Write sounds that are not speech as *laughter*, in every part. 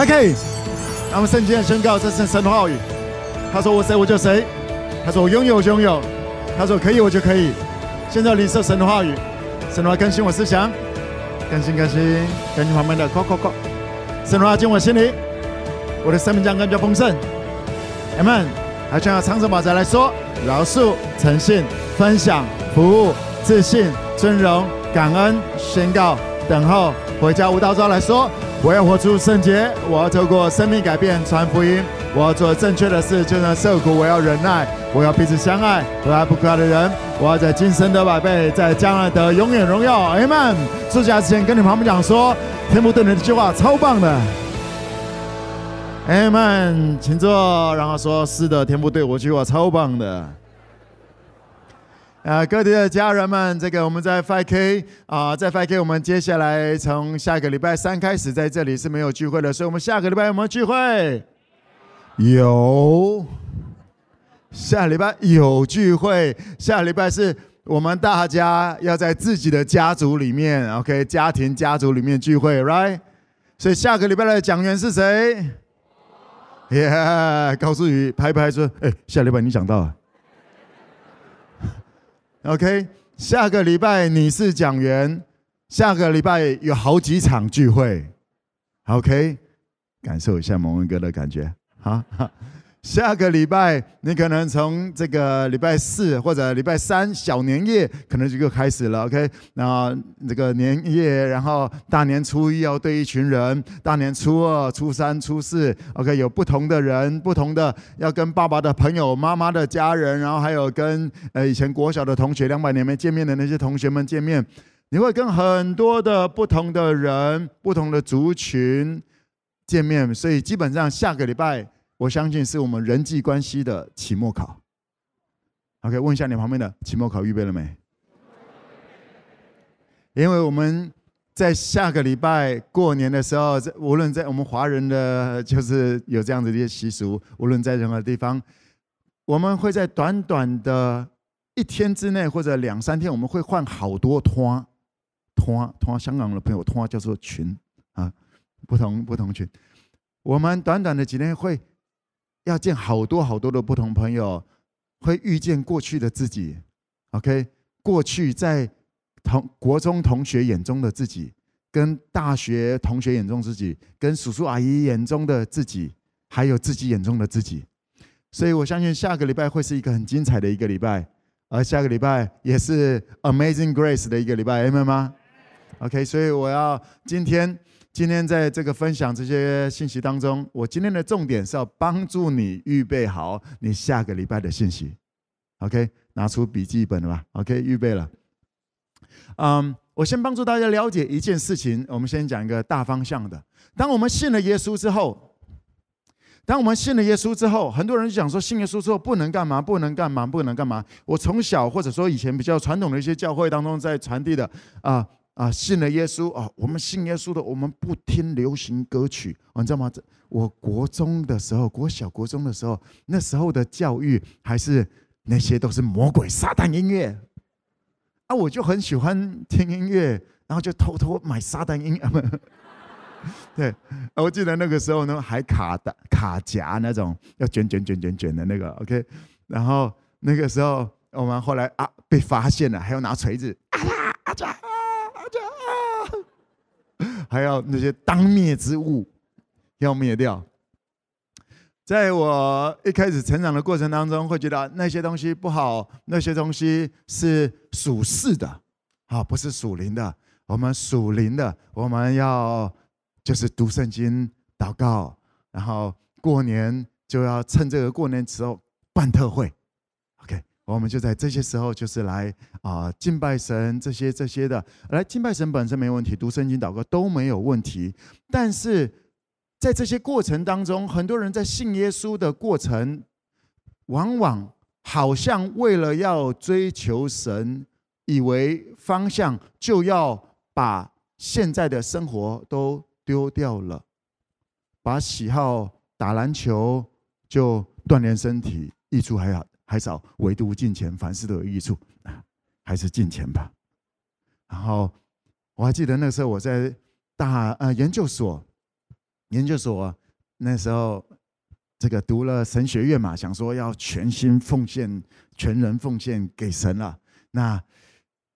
OK，那么圣经宣告，这是神的话语。他说：“我谁我就谁。”他说：“我拥有我拥有。”他说：“可以我就可以。”现在领受神的话语，神的话更新我思想，更新更新，更新旁边的，快快快！神的话进我心里，我的生命将更加丰盛。Amen。还想要长生宝座来说：饶恕、诚信、分享、服务、自信、尊荣、感恩、宣告、等候。回家无道招来说：我要活出圣洁，我要透过生命改变传福音，我要做正确的事，就算受苦，我要忍耐，我要彼此相爱，和爱不可爱的人，我要在今生得百倍，在将来得永远荣耀。Amen。坐下之前跟你旁边讲说，天父对你的计划超棒的。Amen，请坐。然后说：是的，天父对我计划超棒的。啊，各地的家人们，这个我们在 5K 啊，在 5K，我们接下来从下个礼拜三开始，在这里是没有聚会的，所以我们下个礼拜有没有聚会？有，下礼拜有聚会，下礼拜是我们大家要在自己的家族里面，OK，家庭家族里面聚会，Right？所以下个礼拜的讲员是谁？Yeah，高思宇拍拍说，哎，下礼拜你讲到了。OK，下个礼拜你是讲员，下个礼拜有好几场聚会，OK，感受一下蒙文哥的感觉，好。下个礼拜，你可能从这个礼拜四或者礼拜三小年夜，可能就又开始了。OK，那这个年夜，然后大年初一要对一群人，大年初二、初三、初四，OK，有不同的人，不同的要跟爸爸的朋友、妈妈的家人，然后还有跟呃以前国小的同学，两百年没见面的那些同学们见面。你会跟很多的不同的人、不同的族群见面，所以基本上下个礼拜。我相信是我们人际关系的期末考。OK，问一下你旁边的期末考预备了没？因为我们在下个礼拜过年的时候，无论在我们华人的，就是有这样子的一些习俗，无论在任何地方，我们会在短短的一天之内或者两三天，我们会换好多拖拖拖。香港的朋友拖叫做群啊，不同不同群。我们短短的几天会。要见好多好多的不同朋友，会遇见过去的自己，OK？过去在同国中同学眼中的自己，跟大学同学眼中自己，跟叔叔阿姨眼中的自己，还有自己眼中的自己。所以我相信下个礼拜会是一个很精彩的一个礼拜，而下个礼拜也是 Amazing Grace 的一个礼拜，明白吗？OK？所以我要今天。今天在这个分享这些信息当中，我今天的重点是要帮助你预备好你下个礼拜的信息。OK，拿出笔记本了吧？OK，预备了。嗯，我先帮助大家了解一件事情。我们先讲一个大方向的。当我们信了耶稣之后，当我们信了耶稣之后，很多人就讲说，信耶稣之后不能干嘛？不能干嘛？不能干嘛？我从小或者说以前比较传统的一些教会当中在传递的啊。啊，信了耶稣啊！我们信耶稣的，我们不听流行歌曲，你知道吗？这我国中的时候，国小、国中的时候，那时候的教育还是那些都是魔鬼、撒旦音乐啊！我就很喜欢听音乐，然后就偷偷买撒旦音乐。*laughs* 对，我记得那个时候呢，还卡的卡夹那种，要卷卷卷卷卷的那个。OK，然后那个时候我们后来啊被发现了，还要拿锤子啊啊啊！还要那些当灭之物要灭掉。在我一开始成长的过程当中，会觉得那些东西不好，那些东西是属世的，啊，不是属灵的。我们属灵的，我们要就是读圣经、祷告，然后过年就要趁这个过年时候办特会。我们就在这些时候，就是来啊敬拜神，这些这些的来敬拜神本身没问题，读圣经、祷告都没有问题。但是在这些过程当中，很多人在信耶稣的过程，往往好像为了要追求神，以为方向就要把现在的生活都丢掉了，把喜好打篮球就锻炼身体，益处还好。还少，唯独进钱，凡事都有益处啊，还是进钱吧。然后我还记得那时候我在大呃研究所，研究所那时候，这个读了神学院嘛，想说要全心奉献、全人奉献给神了。那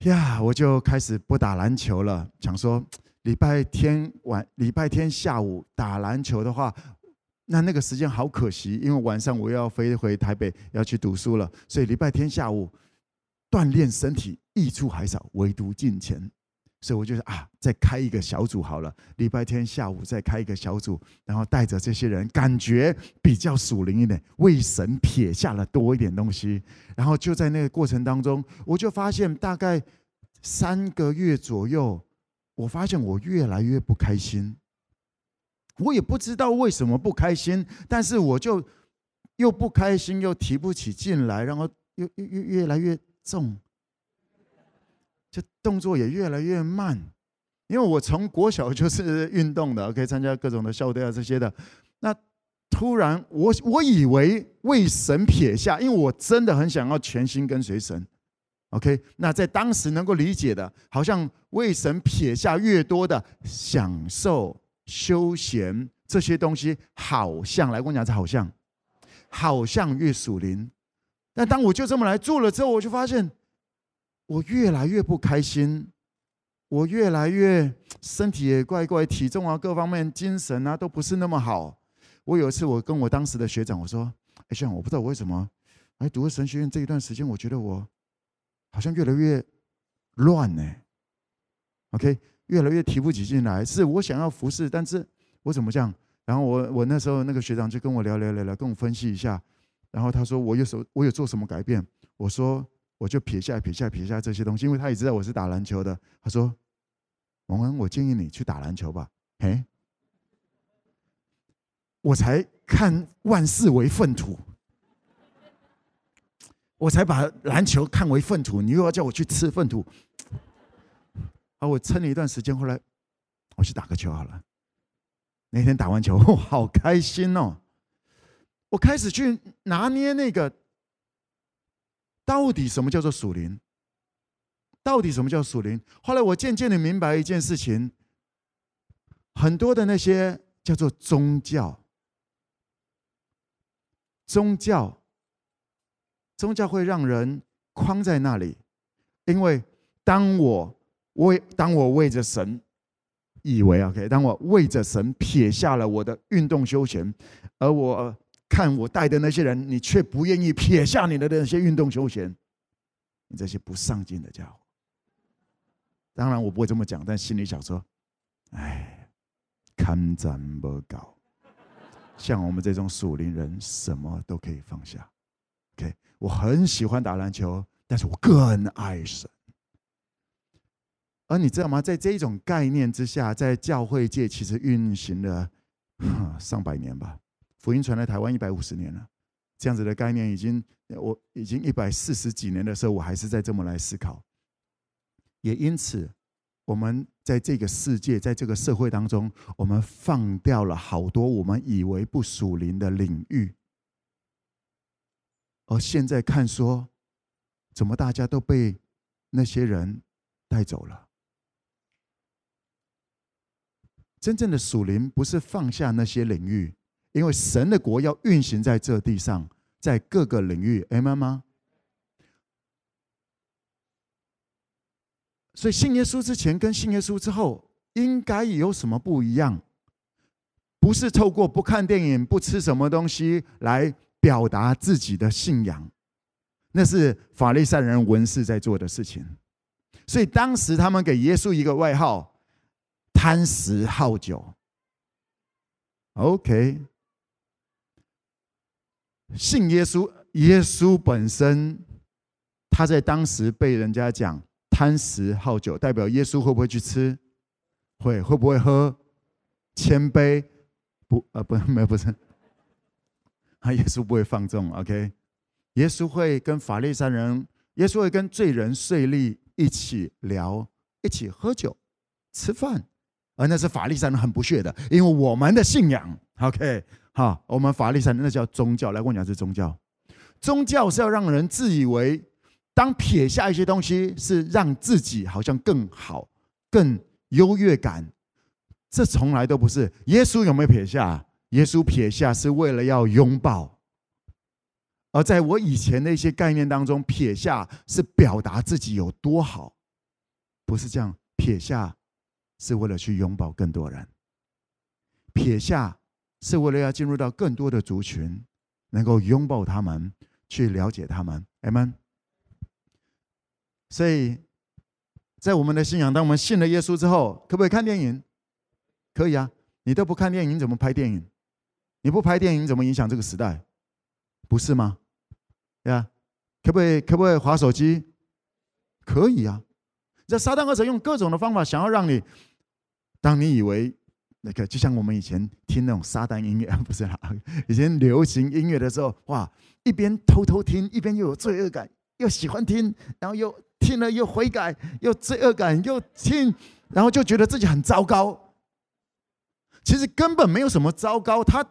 呀，我就开始不打篮球了，想说礼拜天晚、礼拜天下午打篮球的话，那那个时间好可惜，因为晚上我要飞回台北要去读书了，所以礼拜天下午锻炼身体益处还少，唯独金钱。所以我就啊，再开一个小组好了，礼拜天下午再开一个小组，然后带着这些人，感觉比较属灵一点，为神撇下了多一点东西。然后就在那个过程当中，我就发现大概三个月左右，我发现我越来越不开心。我也不知道为什么不开心，但是我就又不开心，又提不起劲来，然后又又又越来越重。这动作也越来越慢，因为我从国小就是运动的，可以参加各种的校队啊这些的。那突然我我以为为神撇下，因为我真的很想要全心跟随神。OK，那在当时能够理解的，好像为神撇下越多的享受、休闲这些东西，好像来跟我讲，这好像好像越属灵。但当我就这么来做了之后，我就发现。我越来越不开心，我越来越身体也怪怪，体重啊各方面、精神啊都不是那么好。我有一次，我跟我当时的学长我说：“哎，学长，我不知道我为什么，哎，读了神学院这一段时间，我觉得我好像越来越乱呢。OK，越来越提不起劲来。是我想要服侍，但是我怎么这样？然后我我那时候那个学长就跟我聊聊聊聊，跟我分析一下。然后他说我有什我有做什么改变？我说。我就撇下、撇下、撇下这些东西，因为他也知道我是打篮球的。他说：“蒙恩，我建议你去打篮球吧。”嘿，我才看万事为粪土，我才把篮球看为粪土。你又要叫我去吃粪土？我撑了一段时间，后来我去打个球好了。那天打完球，*laughs* 好开心哦！我开始去拿捏那个。到底什么叫做属灵？到底什么叫属灵？后来我渐渐的明白一件事情：很多的那些叫做宗教，宗教，宗教会让人框在那里。因为当我为当我为着神，以为 OK，当我为着神撇下了我的运动休闲，而我。看我带的那些人，你却不愿意撇下你的那些运动休闲，你这些不上进的家伙。当然我不会这么讲，但心里想说：哎，看咱不搞。像我们这种属灵人，什么都可以放下。OK，我很喜欢打篮球，但是我更爱神。而你知道吗？在这一种概念之下，在教会界其实运行了上百年吧。福音传来台湾一百五十年了，这样子的概念已经，我已经一百四十几年的时候，我还是在这么来思考。也因此，我们在这个世界，在这个社会当中，我们放掉了好多我们以为不属灵的领域，而现在看说，怎么大家都被那些人带走了？真正的属灵不是放下那些领域。因为神的国要运行在这地上，在各个领域，明白吗？所以信耶稣之前跟信耶稣之后，应该有什么不一样？不是透过不看电影、不吃什么东西来表达自己的信仰，那是法利赛人文士在做的事情。所以当时他们给耶稣一个外号：贪食好酒。OK。信耶稣，耶稣本身，他在当时被人家讲贪食好酒，代表耶稣会不会去吃？会，会不会喝？谦卑？不，呃，不，没有，不是。啊，耶稣不会放纵，OK？耶稣会跟法利赛人，耶稣会跟罪人税吏一起聊，一起喝酒、吃饭，而那是法利赛人很不屑的，因为我们的信仰，OK？好，我们法利赛人那叫宗教。来，跟我讲是宗教。宗教是要让人自以为，当撇下一些东西，是让自己好像更好、更优越感。这从来都不是。耶稣有没有撇下？耶稣撇下是为了要拥抱。而在我以前的一些概念当中，撇下是表达自己有多好，不是这样。撇下是为了去拥抱更多人，撇下是为了要进入到更多的族群，能够拥抱他们，去了解他们。阿们。所以在我们的信仰，当我们信了耶稣之后，可不可以看电影？可以啊。你都不看电影，怎么拍电影？你不拍电影，怎么影响这个时代？不是吗？对啊，可不可以？可不可以滑手机？可以啊。这撒旦恶者用各种的方法，想要让你，当你以为那个，就像我们以前听那种撒旦音乐，*laughs* 不是啦，以前流行音乐的时候，哇，一边偷偷听，一边又有罪恶感，又喜欢听，然后又听了又悔改，又罪恶感，又听，然后就觉得自己很糟糕。其实根本没有什么糟糕，他。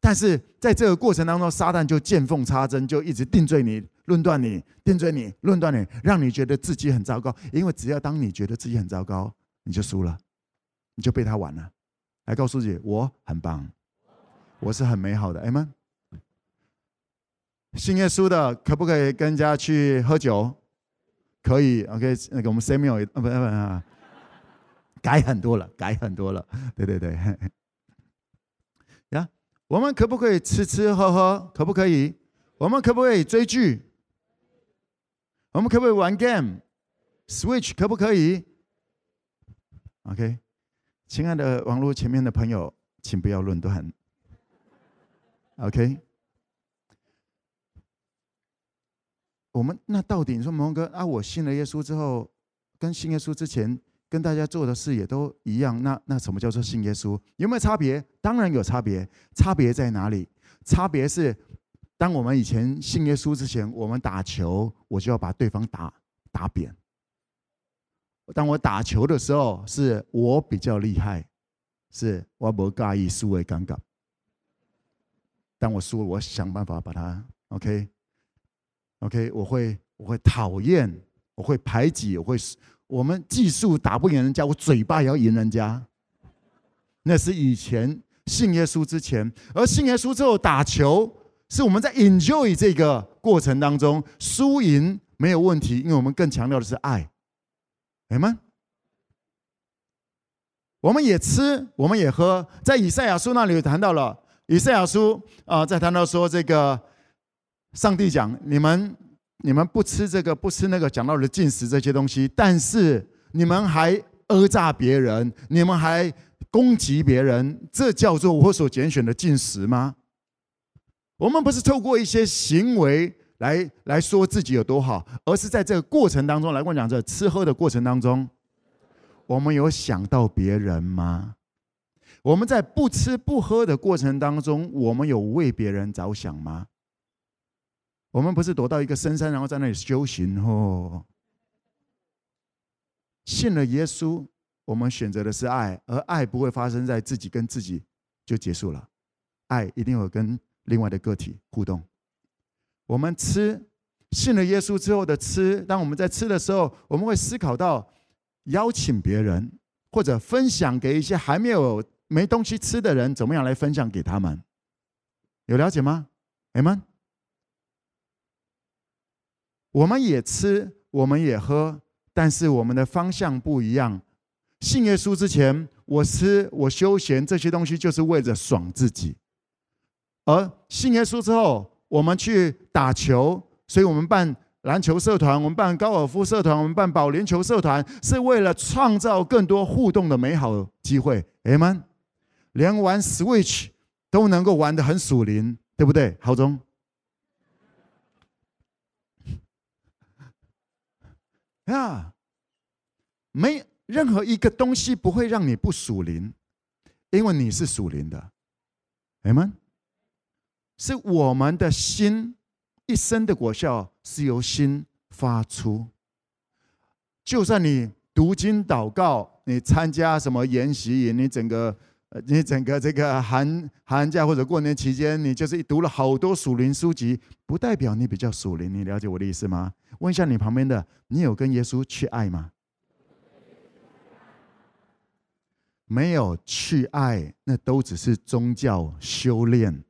但是在这个过程当中，撒旦就见缝插针，就一直定罪你、论断你、定罪你、论断你，让你觉得自己很糟糕。因为只要当你觉得自己很糟糕，你就输了，你就被他玩了。来告诉自己，我很棒，我是很美好的。Amen。信耶稣的可不可以跟人家去喝酒？可以。OK，那个我们 Samuel，不不不，改很多了，改很多了。对对对。呀 *laughs* 我们可不可以吃吃喝喝？可不可以？我们可不可以追剧？我们可不可以玩 game？Switch 可不可以？OK，亲爱的网络前面的朋友，请不要论断。OK，我们那到底你说蒙哥啊？我信了耶稣之后，跟信耶稣之前。跟大家做的事也都一样，那那什么叫做信耶稣？有没有差别？当然有差别。差别在哪里？差别是，当我们以前信耶稣之前，我们打球，我就要把对方打打扁。当我打球的时候，是我比较厉害，是我不介意输为尴尬。当我输了，我想办法把它 OK OK，我会我会讨厌，我会排挤，我会。我们技术打不赢人家，我嘴巴也要赢人家。那是以前信耶稣之前，而信耶稣之后打球，是我们在 enjoy 这个过程当中，输赢没有问题，因为我们更强调的是爱，哎吗？我们也吃，我们也喝，在以赛亚书那里谈到了，以赛亚书啊、在谈到说这个，上帝讲你们。你们不吃这个，不吃那个，讲到了进食这些东西，但是你们还讹诈别人，你们还攻击别人，这叫做我所拣选的进食吗？我们不是透过一些行为来来说自己有多好，而是在这个过程当中来跟我讲，这吃喝的过程当中，我们有想到别人吗？我们在不吃不喝的过程当中，我们有为别人着想吗？我们不是躲到一个深山，然后在那里修行哦。信了耶稣，我们选择的是爱，而爱不会发生在自己跟自己就结束了，爱一定会跟另外的个体互动。我们吃，信了耶稣之后的吃，当我们在吃的时候，我们会思考到邀请别人或者分享给一些还没有没东西吃的人，怎么样来分享给他们？有了解吗？你们。我们也吃，我们也喝，但是我们的方向不一样。信耶稣之前，我吃，我休闲这些东西，就是为了爽自己；而信耶稣之后，我们去打球，所以我们办篮球社团，我们办高尔夫社团，我们办保龄球社团，是为了创造更多互动的美好机会。阿们，连玩 Switch 都能够玩得很属灵，对不对？郝总。啊，没任何一个东西不会让你不属灵，因为你是属灵的，阿们，是我们的心一生的果效是由心发出。就算你读经祷告，你参加什么研习，你整个你整个这个寒寒假或者过年期间，你就是读了好多属灵书籍，不代表你比较属灵。你了解我的意思吗？问一下你旁边的，你有跟耶稣去爱吗？没有去爱，那都只是宗教修炼。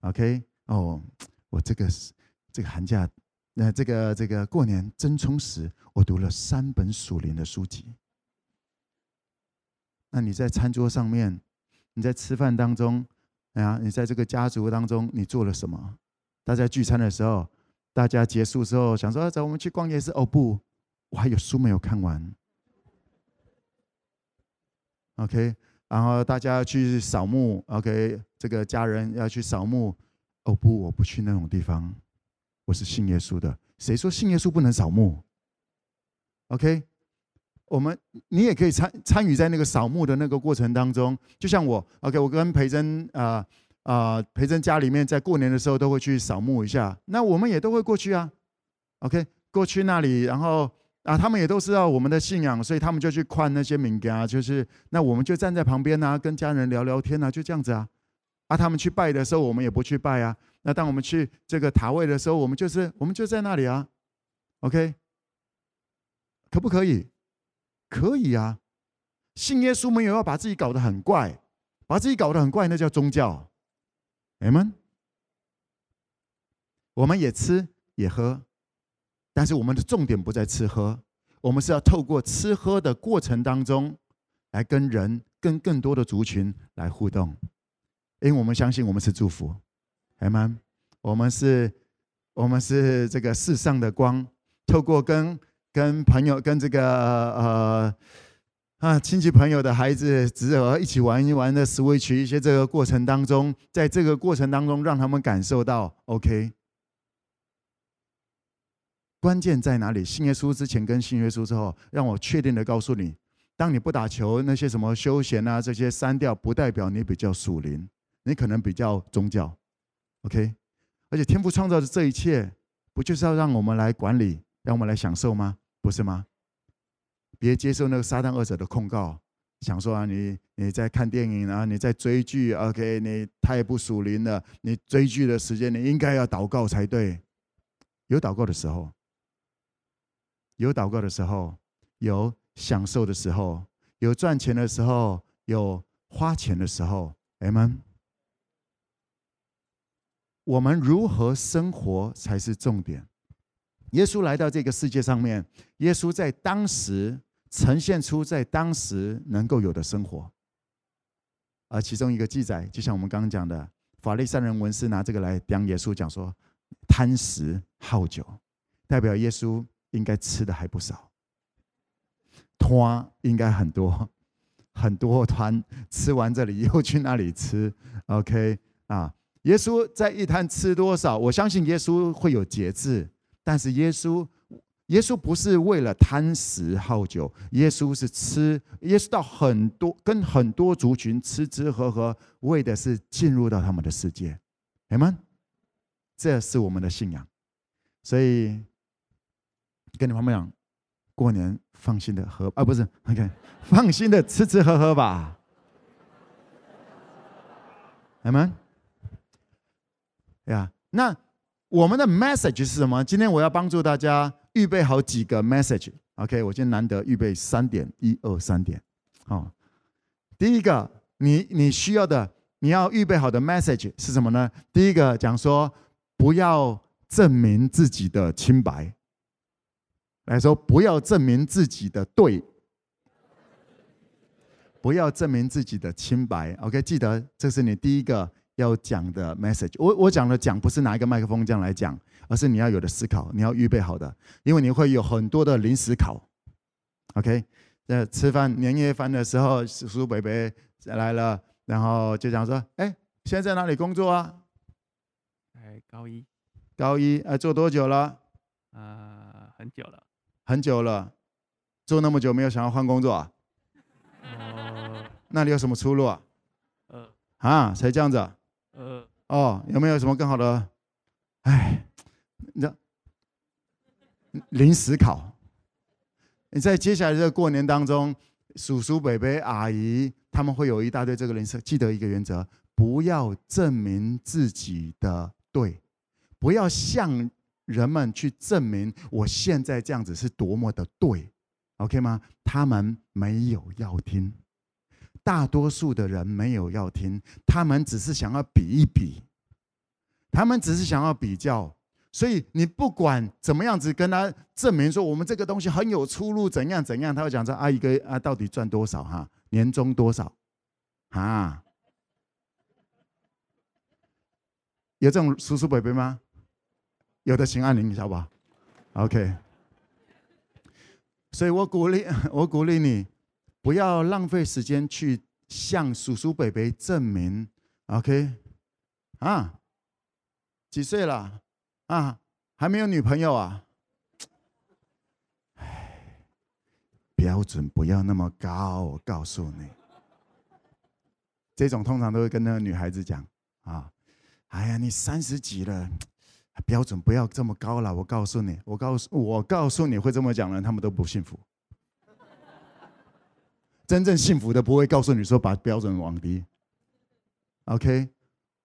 OK，哦，我这个这个寒假，那这个这个过年真充实，我读了三本属灵的书籍。那你在餐桌上面，你在吃饭当中，哎呀，你在这个家族当中，你做了什么？大家聚餐的时候，大家结束之后想说，走，我们去逛夜市。哦不，我还有书没有看完。OK，然后大家要去扫墓。OK，这个家人要去扫墓。哦不，我不去那种地方。我是信耶稣的。谁说信耶稣不能扫墓？OK。我们，你也可以参参与在那个扫墓的那个过程当中，就像我，OK，我跟培珍啊啊，培珍家里面在过年的时候都会去扫墓一下，那我们也都会过去啊，OK，过去那里，然后啊，他们也都知道我们的信仰，所以他们就去看那些民家，就是那我们就站在旁边啊，跟家人聊聊天啊，就这样子啊，啊，他们去拜的时候，我们也不去拜啊，那当我们去这个塔位的时候，我们就是我们就在那里啊，OK，可不可以？可以啊，信耶稣没有要把自己搞得很怪，把自己搞得很怪，那叫宗教。阿们。我们也吃也喝，但是我们的重点不在吃喝，我们是要透过吃喝的过程当中，来跟人、跟更多的族群来互动，因为我们相信我们是祝福。阿们。我们是，我们是这个世上的光，透过跟。跟朋友、跟这个呃啊亲戚朋友的孩子、侄儿一起玩一玩的 Switch 一些这个过程当中，在这个过程当中，让他们感受到 OK。关键在哪里？信耶稣之前跟信耶稣之后，让我确定的告诉你：当你不打球，那些什么休闲啊这些删掉，不代表你比较属灵，你可能比较宗教。OK，而且天父创造的这一切，不就是要让我们来管理？让我们来享受吗？不是吗？别接受那个撒旦二者的控告，想说啊，你你在看电影啊，你在追剧，OK，你太不属灵了。你追剧的时间，你应该要祷告才对。有祷告的时候，有祷告的时候，有享受的时候，有赚钱的时候，有花钱的时候。阿们。我们如何生活才是重点。耶稣来到这个世界上面，耶稣在当时呈现出在当时能够有的生活。而其中一个记载，就像我们刚刚讲的，法利赛人文士拿这个来讲耶稣，讲说贪食好酒，代表耶稣应该吃的还不少，贪应该很多 *laughs* 很多贪，吃完这里又去那里吃，OK 啊？耶稣在一摊吃多少？我相信耶稣会有节制。但是耶稣，耶稣不是为了贪食好酒，耶稣是吃，耶稣到很多跟很多族群吃吃喝喝，为的是进入到他们的世界，阿们，这是我们的信仰。所以跟你们讲，过年放心的喝啊，不是，OK，放心的吃吃喝喝吧，阿们，呀，那。我们的 message 是什么？今天我要帮助大家预备好几个 message。OK，我今天难得预备三点，一二三点。好，第一个，你你需要的，你要预备好的 message 是什么呢？第一个讲说，不要证明自己的清白，来说不要证明自己的对，不要证明自己的清白。OK，记得这是你第一个。要讲的 message，我我讲的讲不是拿一个麦克风这样来讲，而是你要有的思考，你要预备好的，因为你会有很多的临时考。OK，在吃饭年夜饭的时候，叔叔伯伯来了，然后就讲说：“哎，现在在哪里工作啊？”哎，高一。高一，哎，做多久了？呃，很久了。很久了，做那么久没有想要换工作啊？呃，那你有什么出路啊？呃，啊，谁这样子？呃哦，有没有什么更好的？哎，你知道，临时考。你在接下来这个过年当中，叔叔、伯伯、阿姨他们会有一大堆这个临时。记得一个原则：不要证明自己的对，不要向人们去证明我现在这样子是多么的对，OK 吗？他们没有要听。大多数的人没有要听，他们只是想要比一比，他们只是想要比较。所以你不管怎么样子跟他证明说我们这个东西很有出路，怎样怎样，他会讲说啊一个啊到底赚多少哈，年终多少啊？有这种叔叔伯伯吗？有的请按铃，好不好？OK。所以我鼓励 *laughs* 我鼓励你，不要浪费时间去向叔叔伯伯证明。OK。啊？几岁了？啊？还没有女朋友啊？唉，标准不要那么高，我告诉你。这种通常都会跟那个女孩子讲啊。哎呀，你三十几了，标准不要这么高了。我告诉你，我告诉我告诉你会这么讲的人，他们都不幸福。真正幸福的不会告诉你说把标准往低。OK，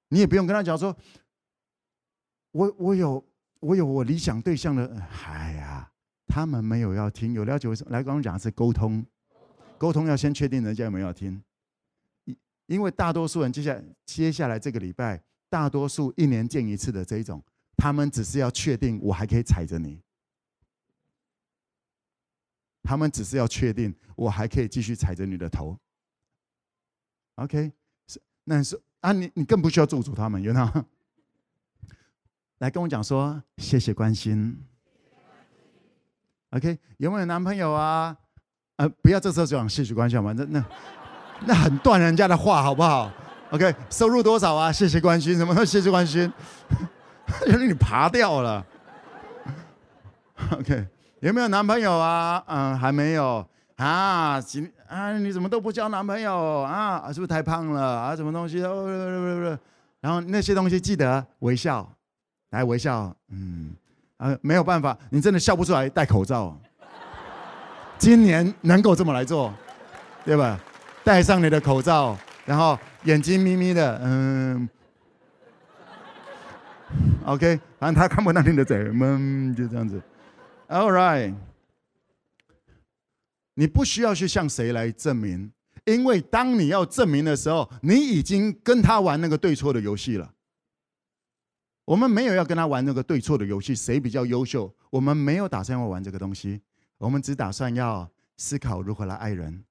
你也不用跟他讲说，我我有我有我理想对象的。哎呀，他们没有要听，有了解为什么？来跟我讲是沟通，沟通要先确定人家有没有要听。因因为大多数人接下来接下来这个礼拜。大多数一年见一次的这一种，他们只是要确定我还可以踩着你，他们只是要确定我还可以继续踩着你的头。OK，是那是啊，你你更不需要做主他们，有吗？来跟我讲说谢谢关心。OK，有没有男朋友啊？呃，不要这时候讲谢谢关心嘛，那那那很断人家的话，好不好？OK，收入多少啊？谢谢关心，什么？谢谢关心，因 *laughs* 为你爬掉了。*laughs* OK，有没有男朋友啊？嗯，还没有啊。今啊，你怎么都不交男朋友啊？是不是太胖了啊？什么东西？哦，*laughs* 然后那些东西记得微笑，来微笑。嗯，啊，没有办法，你真的笑不出来，戴口罩。今年能够这么来做，对吧？戴上你的口罩。然后眼睛眯眯的，嗯，OK，反正他看不到你的嘴，嗯，就这样子，All right，你不需要去向谁来证明，因为当你要证明的时候，你已经跟他玩那个对错的游戏了。我们没有要跟他玩那个对错的游戏，谁比较优秀，我们没有打算要玩这个东西，我们只打算要思考如何来爱人。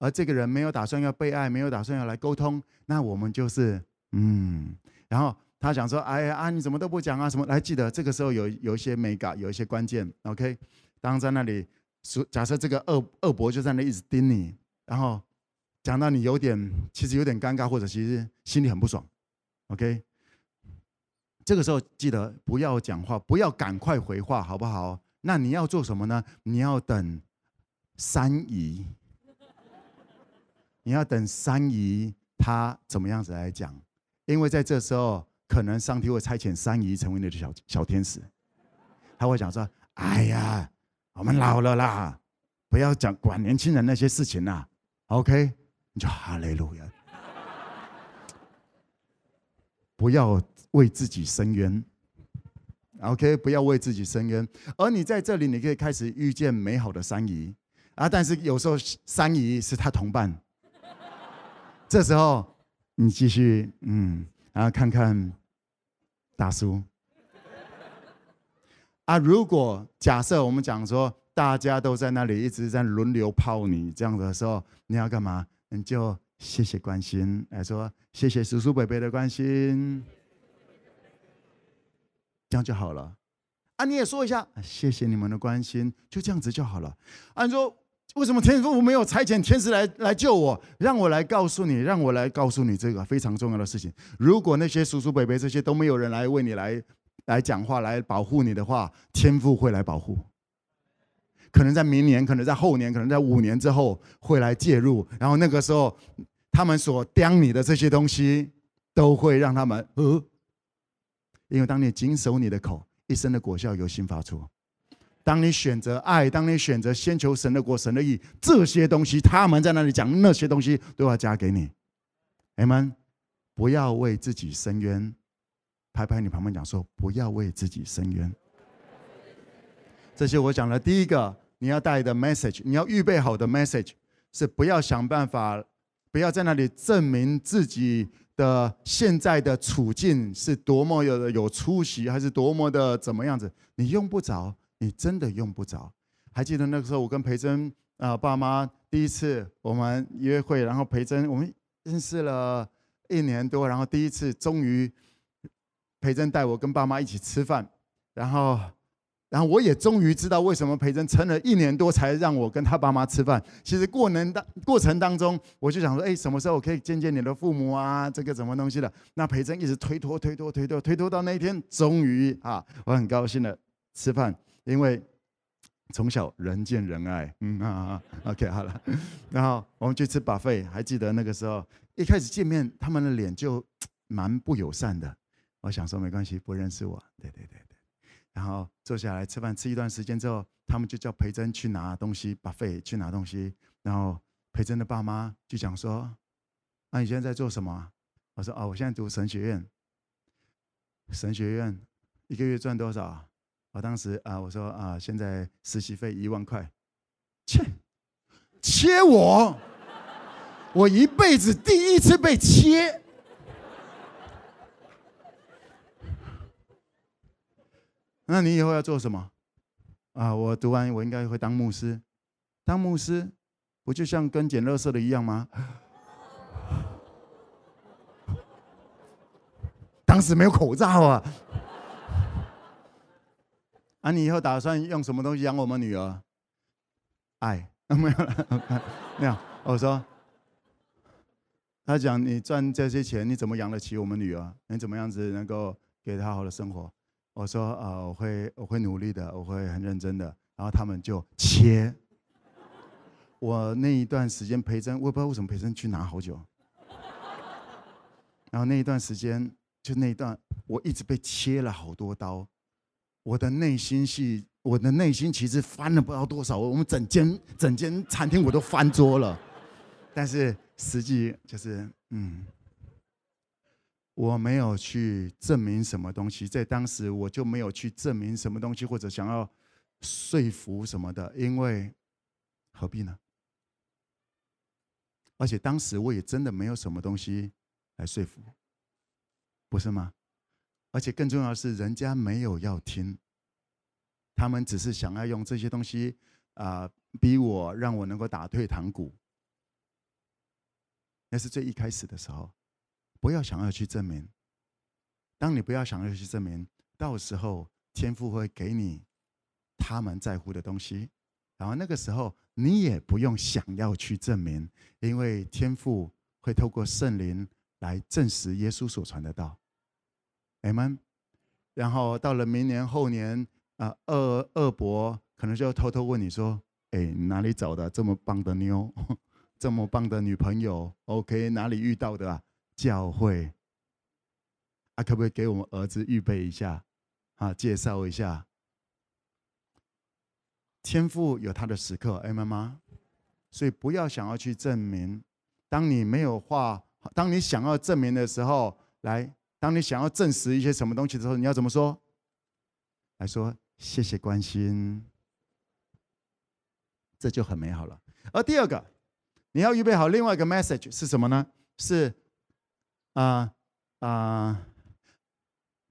而这个人没有打算要被爱，没有打算要来沟通，那我们就是嗯，然后他讲说，哎呀啊，你怎么都不讲啊？什么？来记得这个时候有有一些美感，有一些关键，OK？当在那里说，假设这个恶恶伯就在那一直盯你，然后讲到你有点，其实有点尴尬，或者其实心里很不爽，OK？这个时候记得不要讲话，不要赶快回话，好不好？那你要做什么呢？你要等三姨。你要等三姨她怎么样子来讲，因为在这时候，可能上帝会差遣三姨成为你的小小天使，他会讲说：“哎呀，我们老了啦，不要讲管年轻人那些事情啦。”OK，你就哈利路亚，*laughs* 不要为自己伸冤。OK，不要为自己伸冤。而你在这里，你可以开始遇见美好的三姨啊，但是有时候三姨是他同伴。这时候，你继续嗯，然后看看大叔啊。如果假设我们讲说，大家都在那里一直在轮流泡你这样的时候，你要干嘛？你就谢谢关心，来说谢谢叔叔伯伯的关心，这样就好了。啊，你也说一下，谢谢你们的关心，就这样子就好了。按说。为什么天父没有差遣天使来来救我？让我来告诉你，让我来告诉你这个非常重要的事情。如果那些叔叔伯伯这些都没有人来为你来来讲话，来保护你的话，天父会来保护。可能在明年，可能在后年，可能在五年之后会来介入。然后那个时候，他们所刁你的这些东西，都会让他们呃，因为当你谨守你的口，一生的果效由心发出。当你选择爱，当你选择先求神的国、神的义，这些东西他们在那里讲那些东西都要加给你。阿们，不要为自己伸冤，拍拍你旁边讲说，不要为自己伸冤。这些我讲的第一个，你要带的 message，你要预备好的 message 是不要想办法不要在那里证明自己的现在的处境是多么有有出息，还是多么的怎么样子？你用不着，你真的用不着。还记得那个时候，我跟培珍啊爸妈第一次我们约会，然后培珍我们认识了一年多，然后第一次终于培珍带我跟爸妈一起吃饭，然后。然后我也终于知道为什么培珍撑了一年多才让我跟他爸妈吃饭。其实过年当过程当中，我就想说，哎，什么时候我可以见见你的父母啊？这个什么东西的？那培珍一直推脱推脱推脱推脱到那一天，终于啊，我很高兴的吃饭，因为从小人见人爱。嗯啊啊，OK 好了。*laughs* 然后我们去吃 buffet，还记得那个时候一开始见面，他们的脸就蛮不友善的。我想说没关系，不认识我。对对对对。然后坐下来吃饭，吃一段时间之后，他们就叫培珍去拿东西，把费去拿东西。然后培珍的爸妈就讲说：“啊，你现在在做什么？”我说：“哦，我现在读神学院。神学院一个月赚多少？”我当时啊，我说：“啊，现在实习费一万块。”切，切我！我一辈子第一次被切。那你以后要做什么？啊，我读完我应该会当牧师。当牧师不就像跟捡垃圾的一样吗？*laughs* 当时没有口罩啊。啊，你以后打算用什么东西养我们女儿？爱？*laughs* 没有，没有。我说，他讲你赚这些钱，你怎么养得起我们女儿？你怎么样子能够给她好的生活？我说啊，我会我会努力的，我会很认真的。然后他们就切。我那一段时间培珍，我也不知道为什么培珍去拿好久。然后那一段时间，就那一段，我一直被切了好多刀。我的内心戏，我的内心其实翻了不知道多少。我们整间整间餐厅我都翻桌了。*laughs* 但是实际就是嗯。我没有去证明什么东西，在当时我就没有去证明什么东西，或者想要说服什么的，因为何必呢？而且当时我也真的没有什么东西来说服，不是吗？而且更重要的是，人家没有要听，他们只是想要用这些东西啊、逼我，让我能够打退堂鼓。那是最一开始的时候。不要想要去证明。当你不要想要去证明，到时候天父会给你他们在乎的东西，然后那个时候你也不用想要去证明，因为天父会透过圣灵来证实耶稣所传的道。阿门。然后到了明年后年啊，二二伯可能就偷偷问你说：“哎，哪里找的这么棒的妞，*laughs* 这么棒的女朋友？OK，哪里遇到的啊？”教会啊，可不可以给我们儿子预备一下啊？介绍一下。天赋有他的时刻，哎，妈妈，所以不要想要去证明。当你没有话，当你想要证明的时候，来，当你想要证实一些什么东西的时候，你要怎么说？来说谢谢关心，这就很美好了。而第二个，你要预备好另外一个 message 是什么呢？是。啊啊！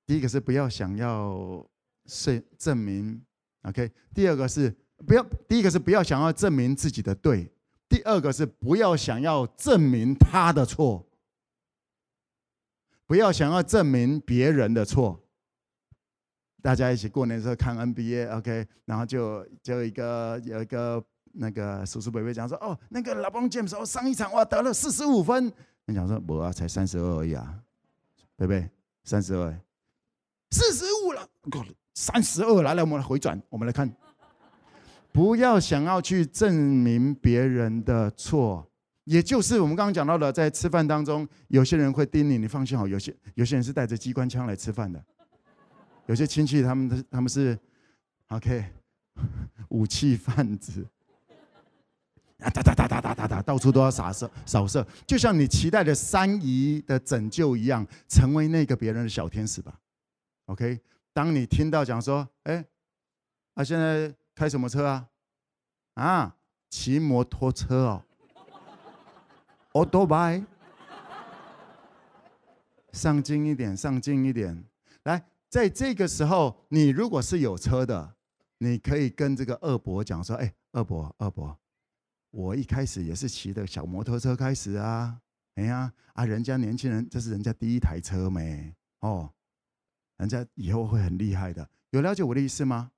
第一个是不要想要是证明，OK。第二个是不要，第一个是不要想要证明自己的对，第二个是不要想要证明他的错，不要想要证明别人的错。大家一起过年的时候看 NBA，OK，然后就就一个有一个那个叔叔伯伯讲说，哦，那个老邦 James 哦，上一场哇得了四十五分。你讲说我啊，才三十二而已啊，贝贝，三十二，四十五了，三十二，来来，我们来回转，我们来看，不要想要去证明别人的错，也就是我们刚刚讲到的，在吃饭当中，有些人会盯你，你放心好，有些有些人是带着机关枪来吃饭的，有些亲戚他们他们是，OK，武器贩子。啊哒哒哒哒哒哒哒，到处都要扫射扫射，就像你期待的三姨的拯救一样，成为那个别人的小天使吧。OK，当你听到讲说，哎，他现在开什么车啊？啊，骑摩托车哦。欧多拜，上进一点，上进一点。来，在这个时候，你如果是有车的，你可以跟这个二伯讲说：“哎，二伯，二伯，我一开始也是骑的小摩托车开始啊。哎呀，啊，人家年轻人这是人家第一台车没哦，人家以后会很厉害的。有了解我的意思吗？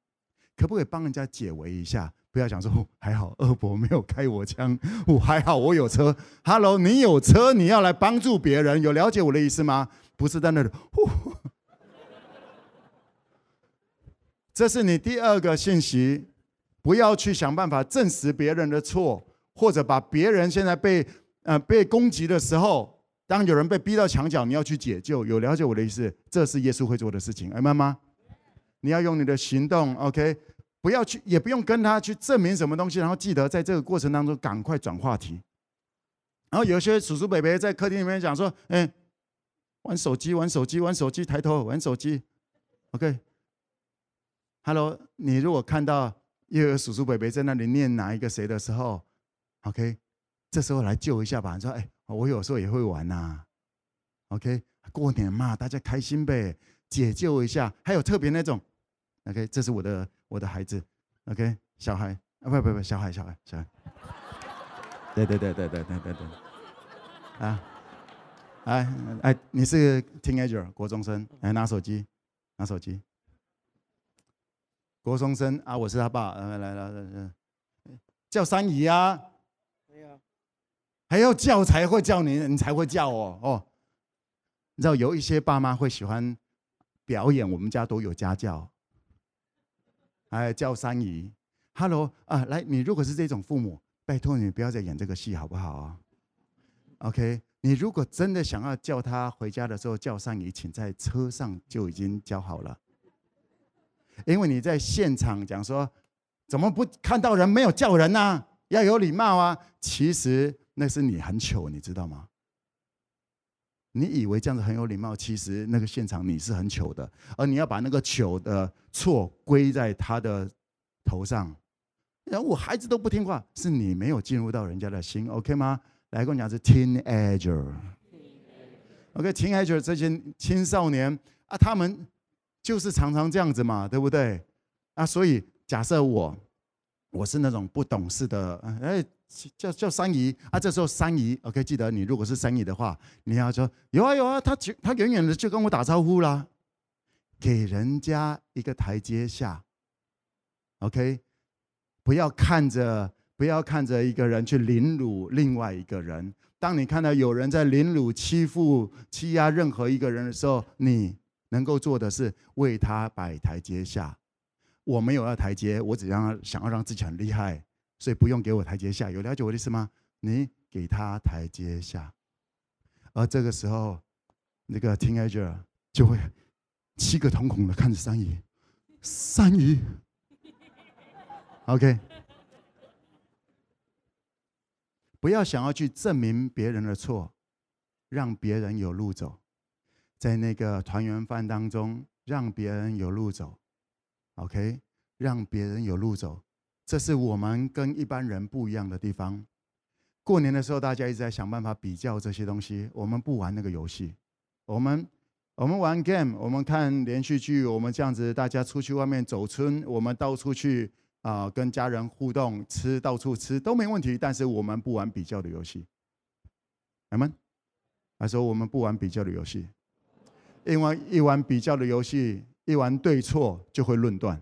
可不可以帮人家解围一下？”不要讲说还好二伯没有开我枪，我还好我有车。Hello，你有车，你要来帮助别人，有了解我的意思吗？不是在那里。这是你第二个信息，不要去想办法证实别人的错，或者把别人现在被呃被攻击的时候，当有人被逼到墙角，你要去解救。有了解我的意思？这是耶稣会做的事情，明白吗？你要用你的行动，OK。不要去，也不用跟他去证明什么东西，然后记得在这个过程当中赶快转话题。然后有些叔叔伯伯在客厅里面讲说：“哎，玩手机，玩手机，玩手机，抬头玩手机。”OK，Hello，你如果看到又有叔叔伯伯在那里念哪一个谁的时候，OK，这时候来救一下吧。你说：“哎，我有时候也会玩呐。”OK，过年嘛，大家开心呗，解救一下。还有特别那种，OK，这是我的。我的孩子，OK，小孩啊，不不不，小孩小孩小孩，对对对对对对对。对，啊，哎哎，你是 teenager 国中生，来拿手机，拿手机，国中生啊，我是他爸，来来来来，叫三姨啊，还要叫才会叫你，你才会叫我哦，你知道有一些爸妈会喜欢表演，我们家都有家教。哎，叫三姨，Hello 啊，来，你如果是这种父母，拜托你不要再演这个戏，好不好啊？OK，你如果真的想要叫他回家的时候叫三姨，请在车上就已经教好了，因为你在现场讲说，怎么不看到人没有叫人呢？要有礼貌啊！其实那是你很糗，你知道吗？你以为这样子很有礼貌，其实那个现场你是很糗的，而你要把那个糗的错归在他的头上。然后我孩子都不听话，是你没有进入到人家的心，OK 吗？来跟我讲是 teenager，OK，teenager 这些青少年啊，他们就是常常这样子嘛，对不对？啊，所以假设我我是那种不懂事的，哎。叫叫三姨啊，这时候三姨，OK，记得你如果是三姨的话，你要说有啊有啊，他就他远远的就跟我打招呼啦，给人家一个台阶下，OK，不要看着不要看着一个人去凌辱另外一个人。当你看到有人在凌辱、欺负、欺压任何一个人的时候，你能够做的是为他摆台阶下。我没有要台阶，我只让想要让自己很厉害。所以不用给我台阶下，有了解我的意思吗？你给他台阶下，而这个时候，那个 teenager 就会七个瞳孔的看着三姨，三姨，OK，不要想要去证明别人的错，让别人有路走，在那个团圆饭当中，让别人有路走，OK，让别人有路走。这是我们跟一般人不一样的地方。过年的时候，大家一直在想办法比较这些东西。我们不玩那个游戏，我们我们玩 game，我们看连续剧，我们这样子，大家出去外面走村，我们到处去啊、跟家人互动，吃到处吃都没问题。但是我们不玩比较的游戏。阿门。他说我们不玩比较的游戏，因为一玩比较的游戏，一玩对错就会论断。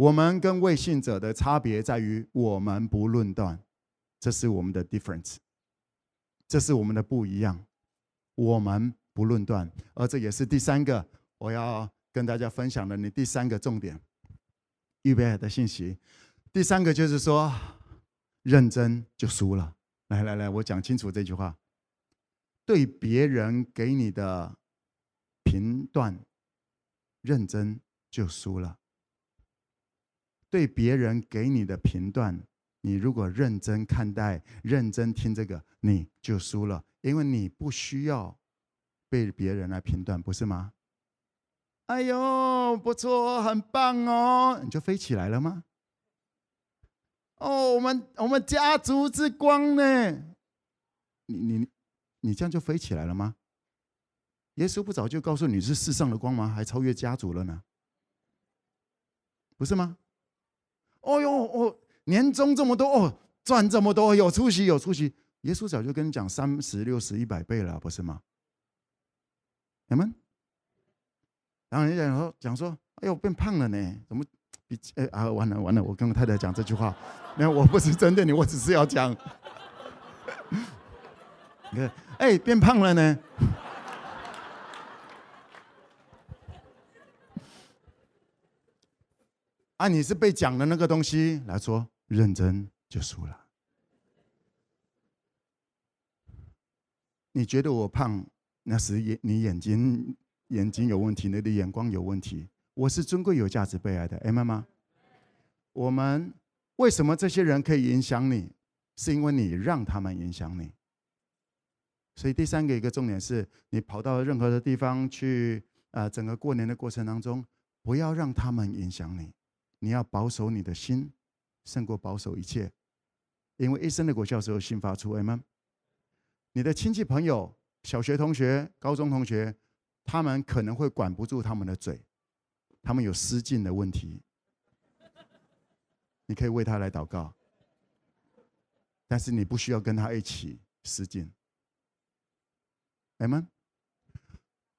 我们跟未信者的差别在于，我们不论断，这是我们的 difference，这是我们的不一样。我们不论断，而这也是第三个我要跟大家分享的你第三个重点，预备的信息。第三个就是说，认真就输了。来来来，我讲清楚这句话：对别人给你的评断，认真就输了。对别人给你的评断，你如果认真看待、认真听这个，你就输了，因为你不需要被别人来评断，不是吗？哎呦，不错，很棒哦，你就飞起来了吗？哦，我们我们家族之光呢？你你你这样就飞起来了吗？耶稣不早就告诉你是世上的光吗？还超越家族了呢？不是吗？哦哟哦，年终这么多哦，赚这么多，有出息有出息。耶稣早就跟你讲三十六十一百倍了，不是吗？你们，然后人家讲说讲说，哎呦变胖了呢？怎么比哎啊完了完了！我跟我太太讲这句话，*laughs* 没有，我不是针对你，我只是要讲。*laughs* 你看，哎变胖了呢？啊、你是被讲的那个东西来说，认真就输了。你觉得我胖，那是眼你眼睛眼睛有问题，你的眼光有问题。我是尊贵、有价值、被爱的，哎妈妈。我们为什么这些人可以影响你？是因为你让他们影响你。所以第三个一个重点是，你跑到任何的地方去啊、整个过年的过程当中，不要让他们影响你。你要保守你的心，胜过保守一切，因为一生的果效是由心发出。阿们。你的亲戚朋友、小学同学、高中同学，他们可能会管不住他们的嘴，他们有失禁的问题，你可以为他来祷告，但是你不需要跟他一起失禁。阿们。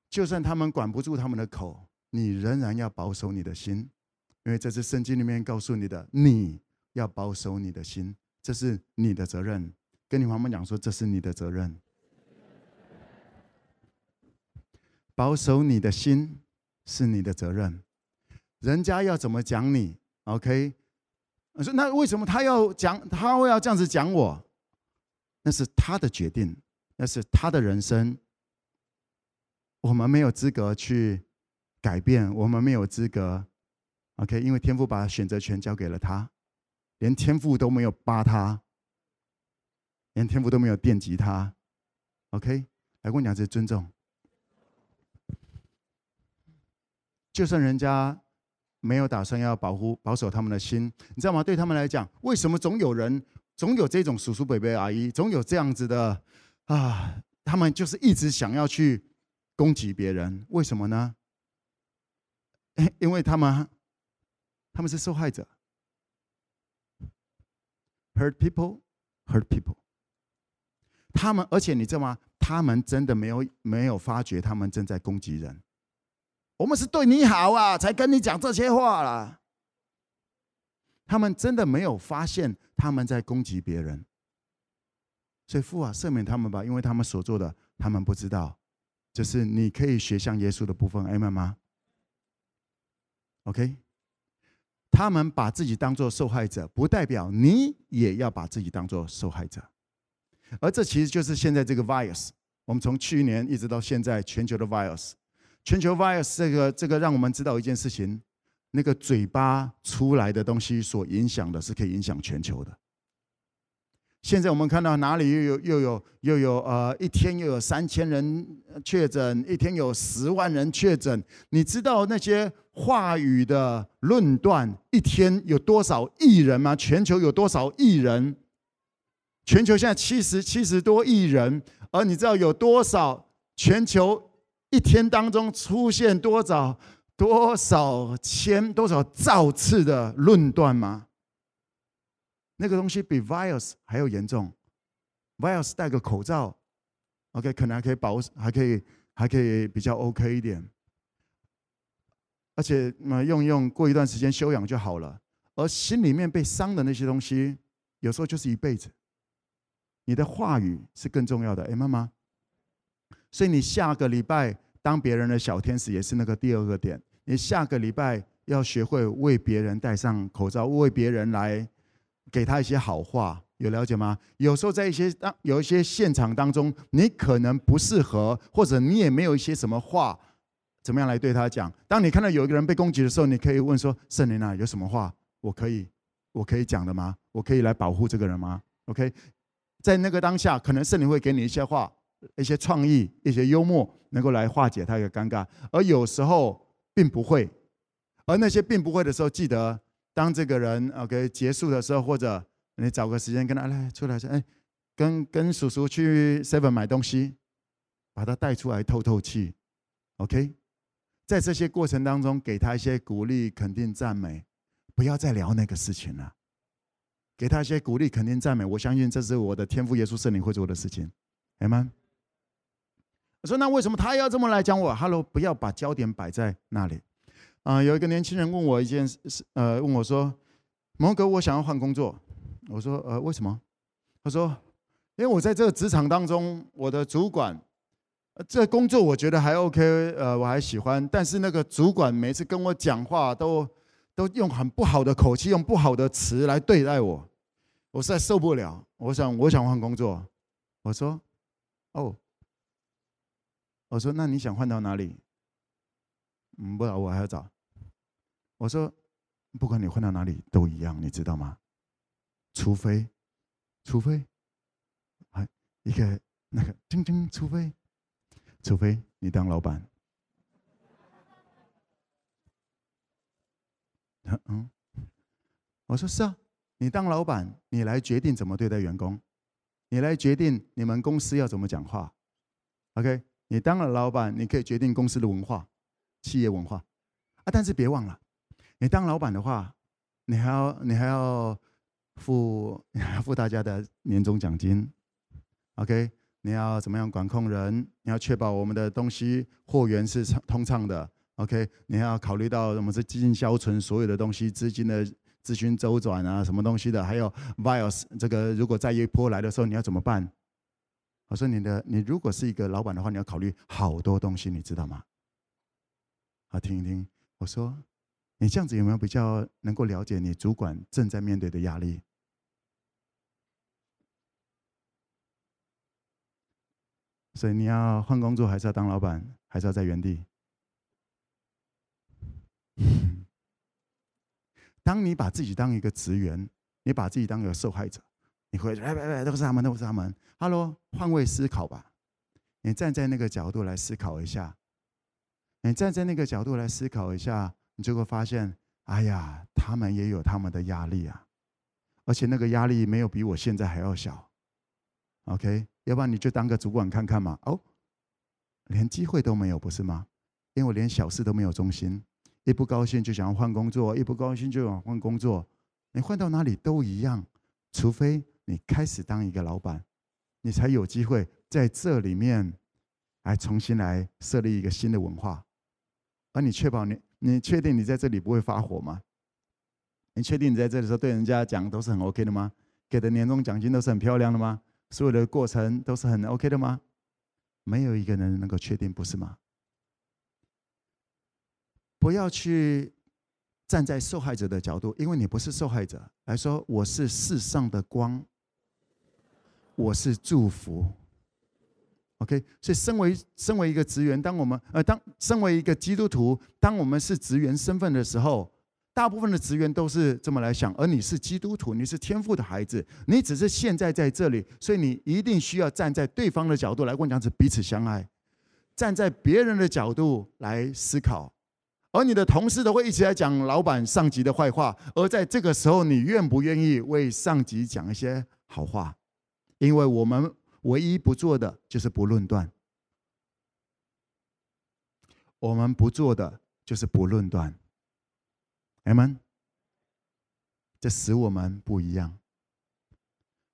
就算他们管不住他们的口，你仍然要保守你的心。因为这是圣经里面告诉你的，你要保守你的心，这是你的责任。跟你妈妈讲说，这是你的责任。保守你的心是你的责任。人家要怎么讲你？OK？我说那为什么他要讲？他会要这样子讲我？那是他的决定，那是他的人生。我们没有资格去改变，我们没有资格。OK，因为天父把选择权交给了他，连天父都没有扒他，连天父都没有电击他。OK，来跟你讲这尊重。就算人家没有打算要保护、保守他们的心，你知道吗？对他们来讲，为什么总有人、总有这种叔叔、伯伯、阿姨，总有这样子的啊？他们就是一直想要去攻击别人，为什么呢？*laughs* 因为他们。他们是受害者，hurt people，hurt people。他们，而且你知道吗？他们真的没有没有发觉他们正在攻击人。我们是对你好啊，才跟你讲这些话啦。他们真的没有发现他们在攻击别人。所以父啊，赦免他们吧，因为他们所做的，他们不知道。这是你可以学像耶稣的部分，阿们吗？OK。他们把自己当做受害者，不代表你也要把自己当做受害者。而这其实就是现在这个 virus。我们从去年一直到现在，全球的 virus，全球 virus 这个这个让我们知道一件事情：那个嘴巴出来的东西所影响的是可以影响全球的。现在我们看到哪里又有又有又有呃一天又有三千人确诊，一天有十万人确诊。你知道那些话语的论断，一天有多少亿人吗？全球有多少亿人？全球现在七十七十多亿人，而你知道有多少全球一天当中出现多少多少千多少兆次的论断吗？那个东西比 virus 还要严重，virus 戴个口罩，OK，可能还可以保，还可以还可以比较 OK 一点，而且嘛用一用，过一段时间休养就好了。而心里面被伤的那些东西，有时候就是一辈子。你的话语是更重要的，哎，妈妈。所以你下个礼拜当别人的小天使，也是那个第二个点。你下个礼拜要学会为别人戴上口罩，为别人来。给他一些好话，有了解吗？有时候在一些当有一些现场当中，你可能不适合，或者你也没有一些什么话，怎么样来对他讲？当你看到有一个人被攻击的时候，你可以问说：“圣灵啊，有什么话我可以我可以讲的吗？我可以来保护这个人吗？”OK，在那个当下，可能圣灵会给你一些话、一些创意、一些幽默，能够来化解他一个尴尬。而有时候并不会，而那些并不会的时候，记得。当这个人 OK 结束的时候，或者你找个时间跟他来出来说：“哎，跟跟叔叔去 Seven 买东西，把他带出来透透气，OK。在这些过程当中，给他一些鼓励、肯定、赞美，不要再聊那个事情了。给他一些鼓励、肯定、赞美，我相信这是我的天赋耶稣圣灵会做的事情。阿门。我说：“那为什么他要这么来讲我？”Hello，不要把焦点摆在那里。啊、有一个年轻人问我一件事，呃，问我说：“蒙哥，我想要换工作。”我说：“呃，为什么？”他说：“因为我在这个职场当中，我的主管。”这工作我觉得还 OK，呃，我还喜欢。但是那个主管每次跟我讲话都都用很不好的口气，用不好的词来对待我，我实在受不了。我想，我想换工作。我说，哦，我说，那你想换到哪里？嗯，不，我还要找。我说，不管你混到哪里都一样，你知道吗？除非，除非，啊，一个那个，铮铮，除非。除非你当老板，*laughs* 嗯，我说是啊，你当老板，你来决定怎么对待员工，你来决定你们公司要怎么讲话，OK？你当了老板，你可以决定公司的文化、企业文化啊。但是别忘了，你当老板的话，你还要你还要付你还要付大家的年终奖金，OK？你要怎么样管控人？你要确保我们的东西货源是通畅的，OK？你要考虑到我们是基金消存所有的东西，资金的资金周转啊，什么东西的？还有 virus 这个，如果再一波来的时候，你要怎么办？我说你的，你如果是一个老板的话，你要考虑好多东西，你知道吗？好，听一听。我说，你这样子有没有比较能够了解你主管正在面对的压力？所以你要换工作，还是要当老板，还是要在原地？*laughs* 当你把自己当一个职员，你把自己当一个受害者，你会哎哎哎，都是他们，都是他们。哈喽，换位思考吧，你站在那个角度来思考一下，你站在那个角度来思考一下，你就会发现，哎呀，他们也有他们的压力啊，而且那个压力没有比我现在还要小。OK。要不然你就当个主管看看嘛。哦，连机会都没有，不是吗？因为我连小事都没有中心，一不高兴就想要换工作，一不高兴就想换工作。你换到哪里都一样，除非你开始当一个老板，你才有机会在这里面来重新来设立一个新的文化。而你确保你，你确定你在这里不会发火吗？你确定你在这里时候对人家讲都是很 OK 的吗？给的年终奖金都是很漂亮的吗？所有的过程都是很 OK 的吗？没有一个人能够确定，不是吗？不要去站在受害者的角度，因为你不是受害者。来说，我是世上的光，我是祝福。OK，所以身为身为一个职员，当我们呃当身为一个基督徒，当我们是职员身份的时候。大部分的职员都是这么来想，而你是基督徒，你是天父的孩子，你只是现在在这里，所以你一定需要站在对方的角度来问，这样子彼此相爱，站在别人的角度来思考，而你的同事都会一起来讲老板、上级的坏话，而在这个时候，你愿不愿意为上级讲一些好话？因为我们唯一不做的就是不论断，我们不做的就是不论断。阿门，这使我们不一样。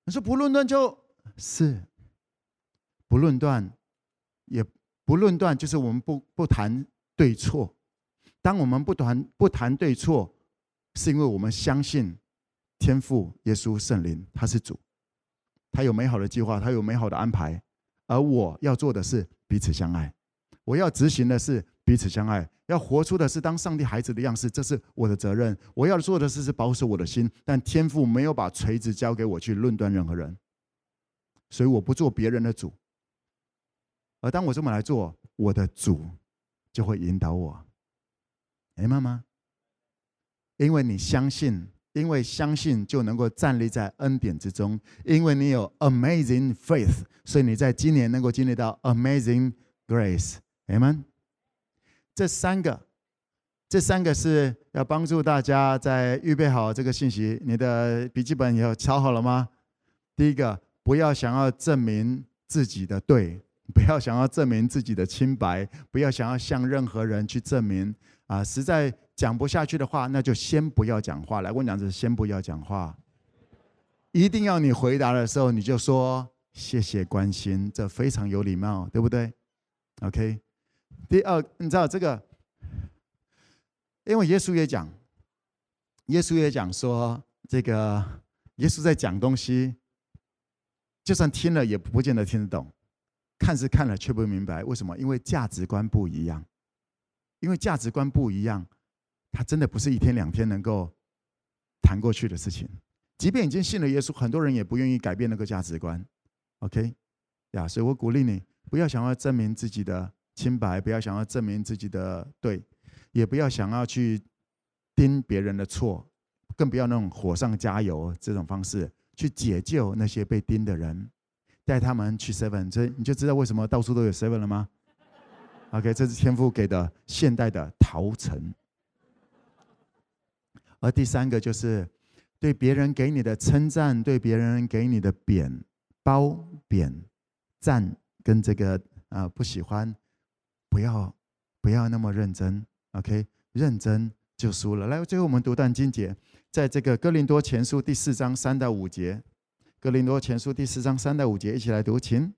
你说不论断就是不论断，也不论断，就是我们不不谈对错。当我们不谈不谈对错，是因为我们相信天父耶稣圣灵他是主，他有美好的计划，他有美好的安排。而我要做的是彼此相爱，我要执行的是。彼此相爱，要活出的是当上帝孩子的样式，这是我的责任。我要做的事是保守我的心，但天父没有把锤子交给我去论断任何人，所以我不做别人的主。而当我这么来做，我的主就会引导我。哎，妈妈，因为你相信，因为相信就能够站立在恩典之中，因为你有 amazing faith，所以你在今年能够经历到 amazing grace。Amen。这三个，这三个是要帮助大家在预备好这个信息。你的笔记本有抄好了吗？第一个，不要想要证明自己的对，不要想要证明自己的清白，不要想要向任何人去证明啊！实在讲不下去的话，那就先不要讲话。来，我讲是先不要讲话。一定要你回答的时候，你就说谢谢关心，这非常有礼貌，对不对？OK。第二，你知道这个，因为耶稣也讲，耶稣也讲说，这个耶稣在讲东西，就算听了也不见得听得懂，看是看了却不明白，为什么？因为价值观不一样，因为价值观不一样，他真的不是一天两天能够谈过去的事情。即便已经信了耶稣，很多人也不愿意改变那个价值观。OK，呀，所以我鼓励你，不要想要证明自己的清白，不要想要证明自己的对，也不要想要去盯别人的错，更不要那种火上加油这种方式去解救那些被盯的人，带他们去 seven，这你就知道为什么到处都有 seven 了吗？OK，这是天父给的现代的陶城。而第三个就是。对别人给你的称赞，对别人给你的贬、褒、贬、赞，跟这个啊、呃、不喜欢，不要不要那么认真，OK？认真就输了。来，最后我们读段经节，在这个哥林多前书第四章三到五节。哥林多前书第四章三到五节，一起来读，请。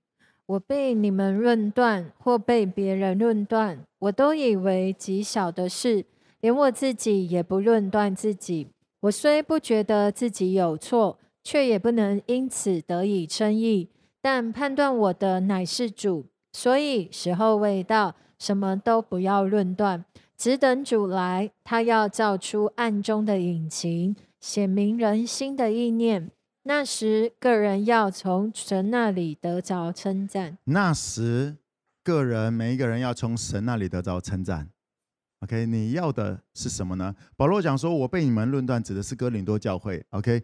我被你们论断，或被别人论断，我都以为极小的事，连我自己也不论断自己。我虽不觉得自己有错，却也不能因此得以称义。但判断我的乃是主，所以时候未到，什么都不要论断，只等主来。他要照出暗中的隐情，显明人心的意念。那时，个人要从神那里得着称赞。那时，个人每一个人要从神那里得着称赞。OK，你要的是什么呢？保罗讲说：“我被你们论断，指的是哥林多教会。” OK，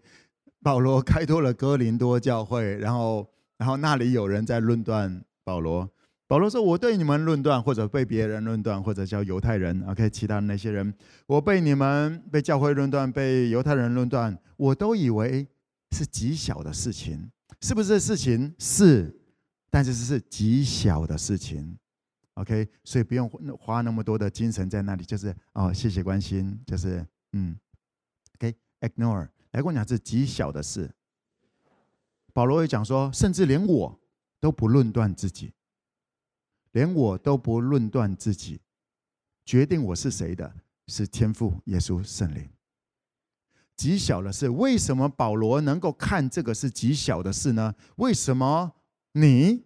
保罗开拓了哥林多教会，然后，然后那里有人在论断保罗。保罗说：“我对你们论断，或者被别人论断，或者叫犹太人。”OK，其他的那些人，我被你们被教会论断，被犹太人论断，我都以为是极小的事情，是不是事情？是，但是是极小的事情。OK，所以不用花那么多的精神在那里，就是哦，谢谢关心，就是嗯，OK，ignore，、okay? 来跟我讲是极小的事。保罗也讲说，甚至连我都不论断自己，连我都不论断自己，决定我是谁的是天父耶稣圣灵。极小的事，为什么保罗能够看这个是极小的事呢？为什么你？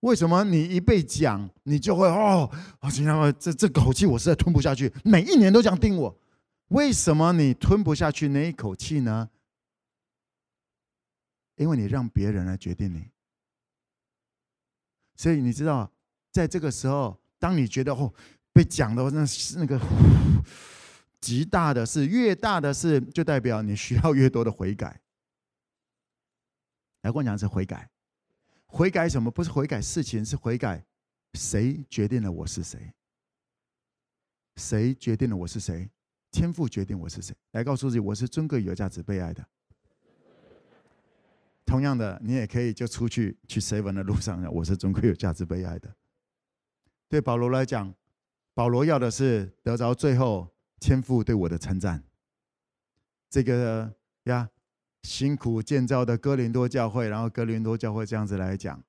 为什么你一被讲，你就会哦？我今天这这口气我实在吞不下去，每一年都这样盯我。为什么你吞不下去那一口气呢？因为你让别人来决定你。所以你知道，在这个时候，当你觉得哦被讲的那是那个极大的事，越大的事，就代表你需要越多的悔改。来，跟我讲是悔改。悔改什么？不是悔改事情，是悔改谁决定了我是谁？谁决定了我是谁？天赋决定我是谁？来告诉自己，我是尊贵、有价值、被爱的。同样的，你也可以就出去去随文的路上，我是尊贵、有价值、被爱的。对保罗来讲，保罗要的是得着最后天赋对我的称赞。这个呀。辛苦建造的哥林多教会，然后哥林多教会这样子来讲，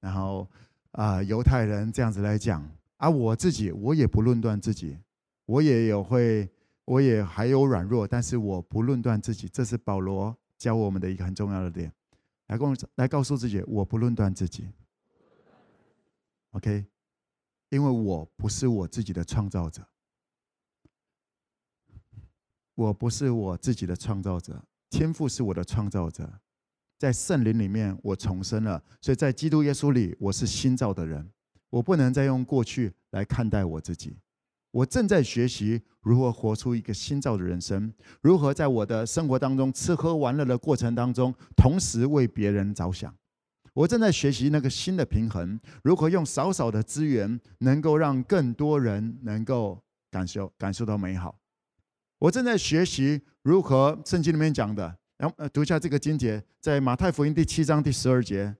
然后啊犹太人这样子来讲，啊、我自己我也不论断自己，我也有会，我也还有软弱，但是我不论断自己，这是保罗教我们的一个很重要的点，来告来告诉自己，我不论断自己，OK，因为我不是我自己的创造者，我不是我自己的创造者。天父是我的创造者，在圣灵里面我重生了，所以在基督耶稣里我是新造的人。我不能再用过去来看待我自己。我正在学习如何活出一个新造的人生，如何在我的生活当中吃喝玩乐的过程当中，同时为别人着想。我正在学习那个新的平衡，如何用少少的资源，能够让更多人能够感受感受到美好。我正在学习如何圣经里面讲的，然后读一下这个经节，在马太福音第七章第十二节，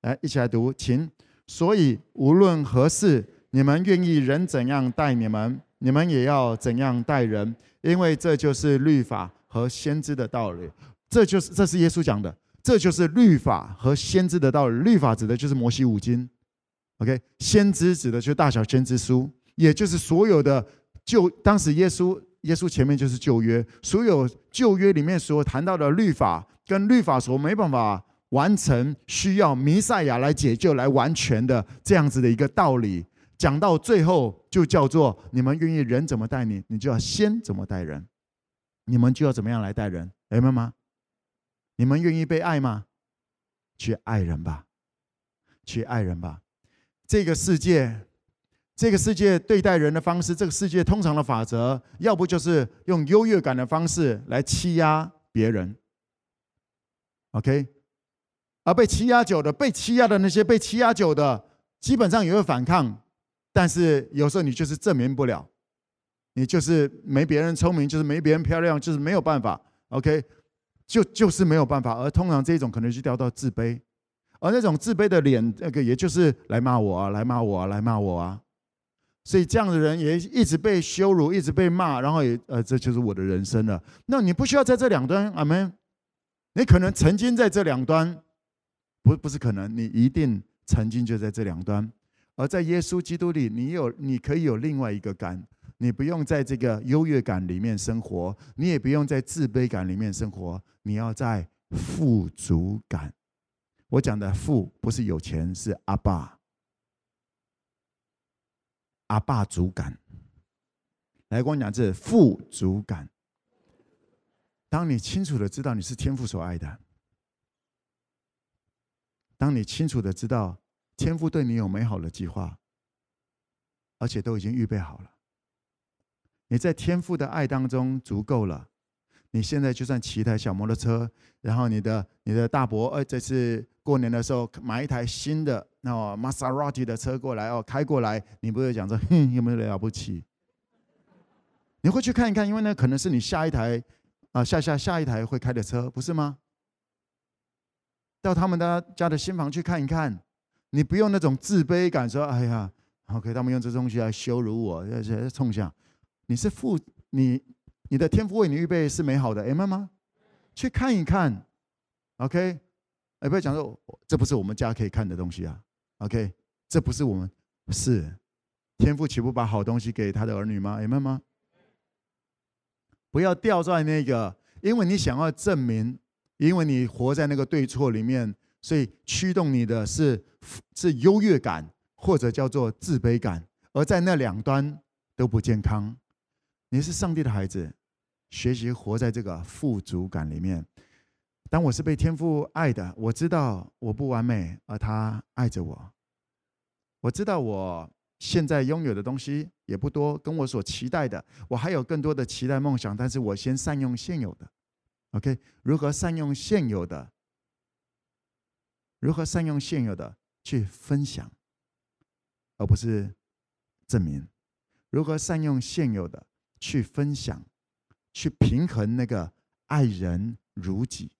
来一起来读，请。所以无论何事，你们愿意人怎样待你们，你们也要怎样待人，因为这就是律法和先知的道理。这就是这是耶稣讲的，这就是律法和先知的道理。律法指的就是摩西五经，OK，先知指的就是大小先知书，也就是所有的旧当时耶稣。耶稣前面就是旧约，所有旧约里面所谈到的律法，跟律法所没办法完成，需要弥赛亚来解救、来完全的这样子的一个道理，讲到最后就叫做：你们愿意人怎么待你，你就要先怎么待人，你们就要怎么样来待人，明白吗？你们愿意被爱吗？去爱人吧，去爱人吧，这个世界。这个世界对待人的方式，这个世界通常的法则，要不就是用优越感的方式来欺压别人，OK，而被欺压久的，被欺压的那些被欺压久的，基本上也会反抗，但是有时候你就是证明不了，你就是没别人聪明，就是没别人漂亮，就是没有办法，OK，就就是没有办法，而通常这种可能就掉到自卑，而那种自卑的脸，那个也就是来骂我啊，来骂我啊，来骂我啊。所以这样的人也一直被羞辱，一直被骂，然后也呃，这就是我的人生了。那你不需要在这两端，阿门。你可能曾经在这两端，不不是可能，你一定曾经就在这两端。而在耶稣基督里，你有你可以有另外一个感，你不用在这个优越感里面生活，你也不用在自卑感里面生活，你要在富足感。我讲的富不是有钱，是阿爸。阿爸主感，来跟我讲，这是富足感。当你清楚的知道你是天父所爱的，当你清楚的知道天父对你有美好的计划，而且都已经预备好了，你在天父的爱当中足够了。你现在就算骑一台小摩托车，然后你的你的大伯，呃，这次过年的时候买一台新的那玛莎拉蒂的车过来哦，开过来，你不会讲说，哼，有没有了不起？你会去看一看，因为那可能是你下一台啊，下下下一台会开的车，不是吗？到他们的家的新房去看一看，你不用那种自卑感，说，哎呀，OK，他们用这东西来羞辱我，这这冲向，你是父你。你的天赋为你预备是美好的，哎，妈妈，去看一看，OK，哎，不要讲说这不是我们家可以看的东西啊，OK，这不是我们是天赋岂不把好东西给他的儿女吗？哎，妈妈，不要掉在那个，因为你想要证明，因为你活在那个对错里面，所以驱动你的是是优越感或者叫做自卑感，而在那两端都不健康。你是上帝的孩子。学习活在这个富足感里面。当我是被天父爱的，我知道我不完美，而他爱着我。我知道我现在拥有的东西也不多，跟我所期待的，我还有更多的期待梦想。但是我先善用现有的。OK，如何善用现有的？如何善用现有的去分享，而不是证明？如何善用现有的去分享？去平衡那个爱人如己，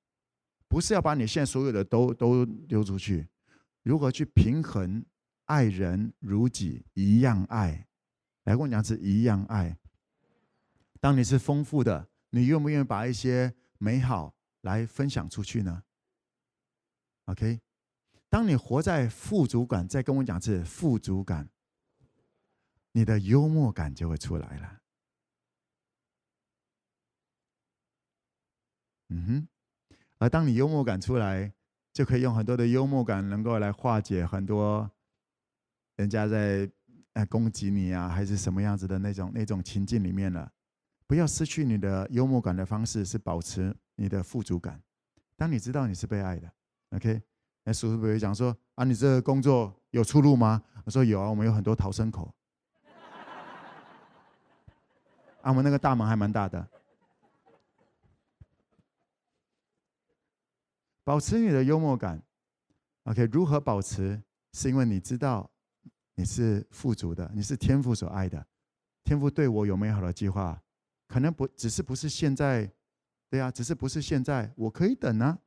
不是要把你现在所有的都都丢出去。如何去平衡爱人如己，一样爱？来跟我讲是一样爱。当你是丰富的，你愿不愿意把一些美好来分享出去呢？OK，当你活在富足感，再跟我讲是富足感，你的幽默感就会出来了。嗯哼，而当你幽默感出来，就可以用很多的幽默感，能够来化解很多人家在呃攻击你啊，还是什么样子的那种那种情境里面了。不要失去你的幽默感的方式是保持你的富足感。当你知道你是被爱的，OK？那叔叔不会讲说啊，你这个工作有出路吗？我说有啊，我们有很多逃生口。啊，我们那个大门还蛮大的。保持你的幽默感，OK？如何保持？是因为你知道你是富足的，你是天父所爱的。天父对我有美好的计划，可能不只是不是现在对啊，只是不是现在，我可以等啊，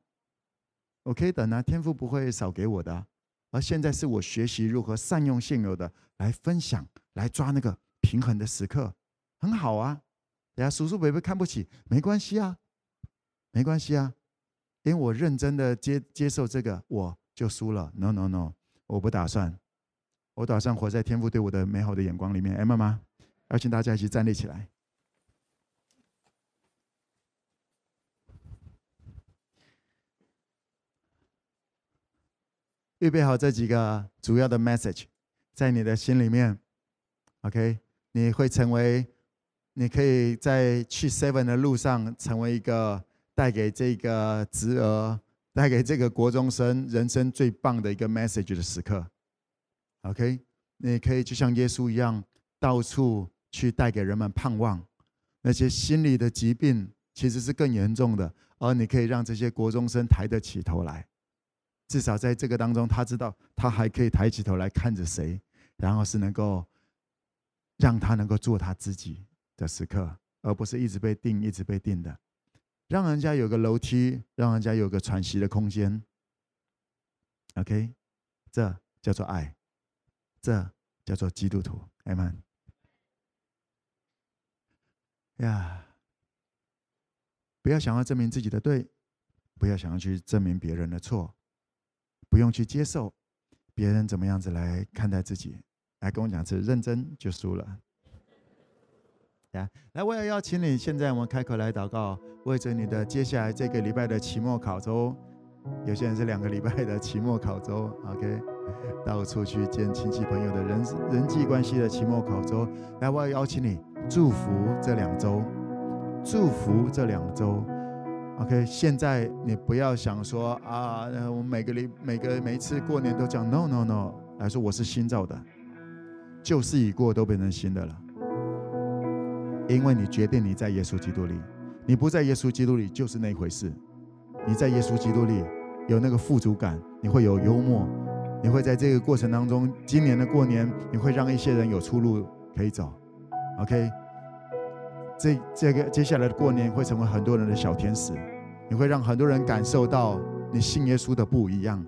我可以等啊，天父不会少给我的。而现在是我学习如何善用现有的来分享，来抓那个平衡的时刻，很好啊。等下叔叔伯伯看不起，没关系啊，没关系啊，因为我认真的接接受这个，我就输了。No No No，我不打算，我打算活在天父对我的美好的眼光里面。哎，妈妈，邀请大家一起站立起来。预备好这几个主要的 message，在你的心里面，OK？你会成为，你可以在去 Seven 的路上，成为一个带给这个侄儿、带给这个国中生人生最棒的一个 message 的时刻，OK？你可以就像耶稣一样，到处去带给人们盼望。那些心理的疾病其实是更严重的，而你可以让这些国中生抬得起头来。至少在这个当中，他知道他还可以抬起头来看着谁，然后是能够让他能够做他自己的时刻，而不是一直被定、一直被定的，让人家有个楼梯，让人家有个喘息的空间。OK，这叫做爱，这叫做基督徒。Amen。呀，不要想要证明自己的对，不要想要去证明别人的错。不用去接受别人怎么样子来看待自己，来跟我讲是认真就输了。来，来，我也邀请你，现在我们开口来祷告，为着你的接下来这个礼拜的期末考周，有些人是两个礼拜的期末考周，*laughs* OK，到处去见亲戚朋友的人人际关系的期末考周。来，我也邀请你祝福这两周，祝福这两周。OK，现在你不要想说啊，我每个礼每个每一次过年都讲 No No No，来说我是新造的，旧事已过，都变成新的了。因为你决定你在耶稣基督里，你不在耶稣基督里就是那回事。你在耶稣基督里有那个富足感，你会有幽默，你会在这个过程当中，今年的过年你会让一些人有出路可以走。OK。这这个接下来的过年会成为很多人的小天使，你会让很多人感受到你信耶稣的不一样，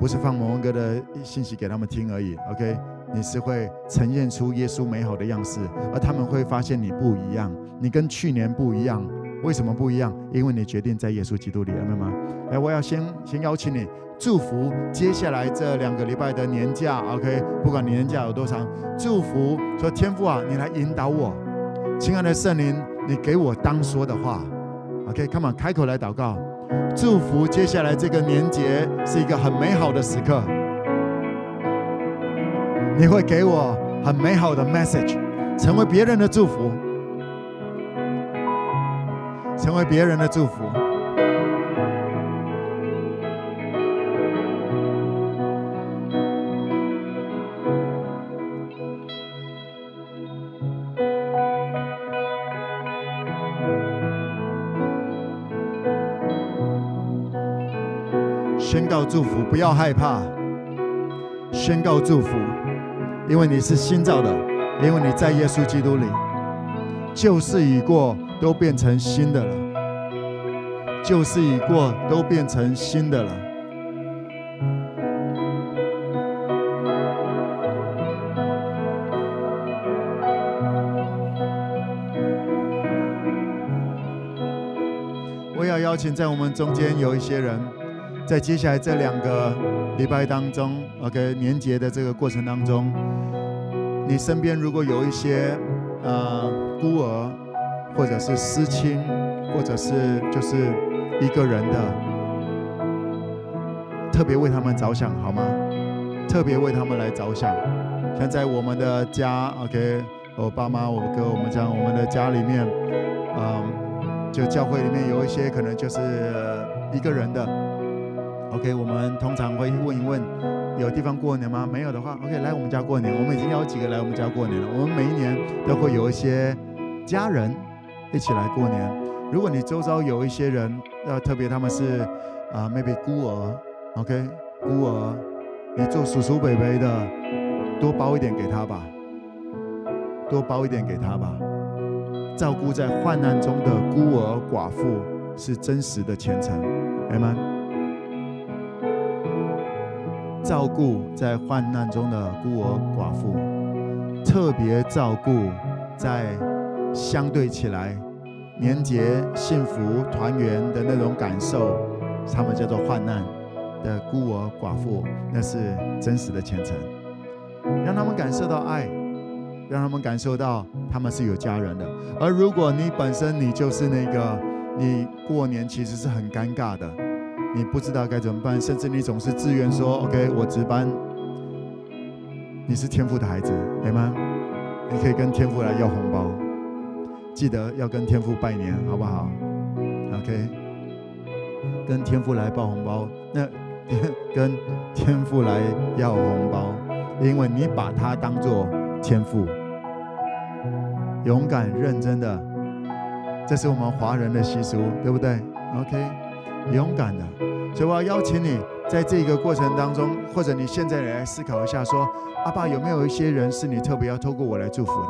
不是放某某哥的信息给他们听而已。OK，你是会呈现出耶稣美好的样式，而他们会发现你不一样，你跟去年不一样。为什么不一样？因为你决定在耶稣基督里，明白吗？来，我要先先邀请你祝福接下来这两个礼拜的年假。OK，不管年假有多长，祝福说天父啊，你来引导我。亲爱的圣灵，你给我当说的话，OK，Come on，开口来祷告，祝福接下来这个年节是一个很美好的时刻。你会给我很美好的 message，成为别人的祝福，成为别人的祝福。宣告祝福，不要害怕。宣告祝福，因为你是新造的，因为你在耶稣基督里，旧事已过，都变成新的了。旧事已过，都变成新的了。我要邀请在我们中间有一些人。在接下来这两个礼拜当中，OK，年节的这个过程当中，你身边如果有一些呃孤儿，或者是失亲，或者是就是一个人的，特别为他们着想好吗？特别为他们来着想。像在我们的家，OK，我爸妈、我哥、我们家，我们的家里面，嗯、就教会里面有一些可能就是一个人的。OK，我们通常会问一问，有地方过年吗？没有的话，OK，来我们家过年。我们已经有几个来我们家过年了。我们每一年都会有一些家人一起来过年。如果你周遭有一些人，要特别他们是啊、，maybe 孤儿，OK，孤儿，你做叔叔伯伯的，多包一点给他吧，多包一点给他吧，照顾在患难中的孤儿寡妇。是真实的虔诚，阿们。照顾在患难中的孤儿寡妇，特别照顾在相对起来年节、幸福、团圆的那种感受，他们叫做患难的孤儿寡妇，那是真实的虔诚，让他们感受到爱。让他们感受到他们是有家人的。而如果你本身你就是那个，你过年其实是很尴尬的，你不知道该怎么办，甚至你总是自愿说 “OK，我值班”。你是天父的孩子，对吗？你可以跟天父来要红包，记得要跟天父拜年，好不好？OK，跟天父来报红包，那 *laughs* 跟天父来要红包，因为你把他当做。天父，勇敢认真的，这是我们华人的习俗，对不对？OK，勇敢的。所以我要邀请你，在这个过程当中，或者你现在来思考一下，说：阿爸，有没有一些人是你特别要透过我来祝福的？